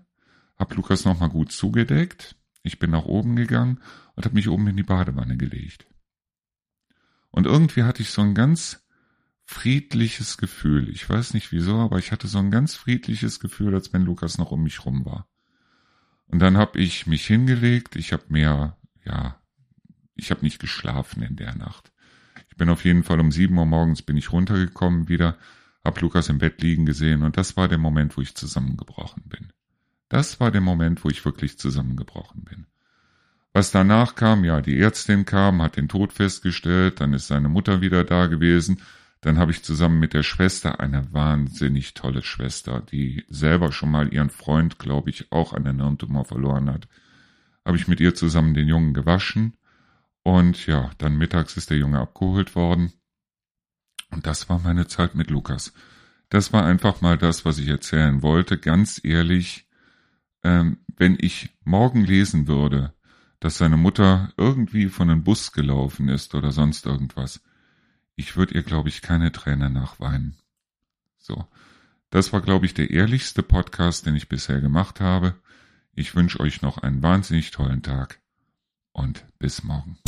hab Lukas nochmal gut zugedeckt. Ich bin nach oben gegangen und habe mich oben in die Badewanne gelegt. Und irgendwie hatte ich so ein ganz friedliches Gefühl. Ich weiß nicht wieso, aber ich hatte so ein ganz friedliches Gefühl, als wenn Lukas noch um mich rum war. Und dann habe ich mich hingelegt. Ich habe mehr, ja, ich habe nicht geschlafen in der Nacht. Ich bin auf jeden Fall um sieben Uhr morgens bin ich runtergekommen wieder, hab Lukas im Bett liegen gesehen und das war der Moment, wo ich zusammengebrochen bin. Das war der Moment, wo ich wirklich zusammengebrochen bin. Was danach kam, ja, die Ärztin kam, hat den Tod festgestellt, dann ist seine Mutter wieder da gewesen, dann habe ich zusammen mit der Schwester, eine wahnsinnig tolle Schwester, die selber schon mal ihren Freund, glaube ich, auch an der Hirntumor verloren hat, habe ich mit ihr zusammen den Jungen gewaschen. Und ja, dann mittags ist der Junge abgeholt worden. Und das war meine Zeit mit Lukas. Das war einfach mal das, was ich erzählen wollte. Ganz ehrlich, ähm, wenn ich morgen lesen würde, dass seine Mutter irgendwie von einem Bus gelaufen ist oder sonst irgendwas, ich würde ihr, glaube ich, keine Tränen nachweinen. So. Das war, glaube ich, der ehrlichste Podcast, den ich bisher gemacht habe. Ich wünsche euch noch einen wahnsinnig tollen Tag und bis morgen.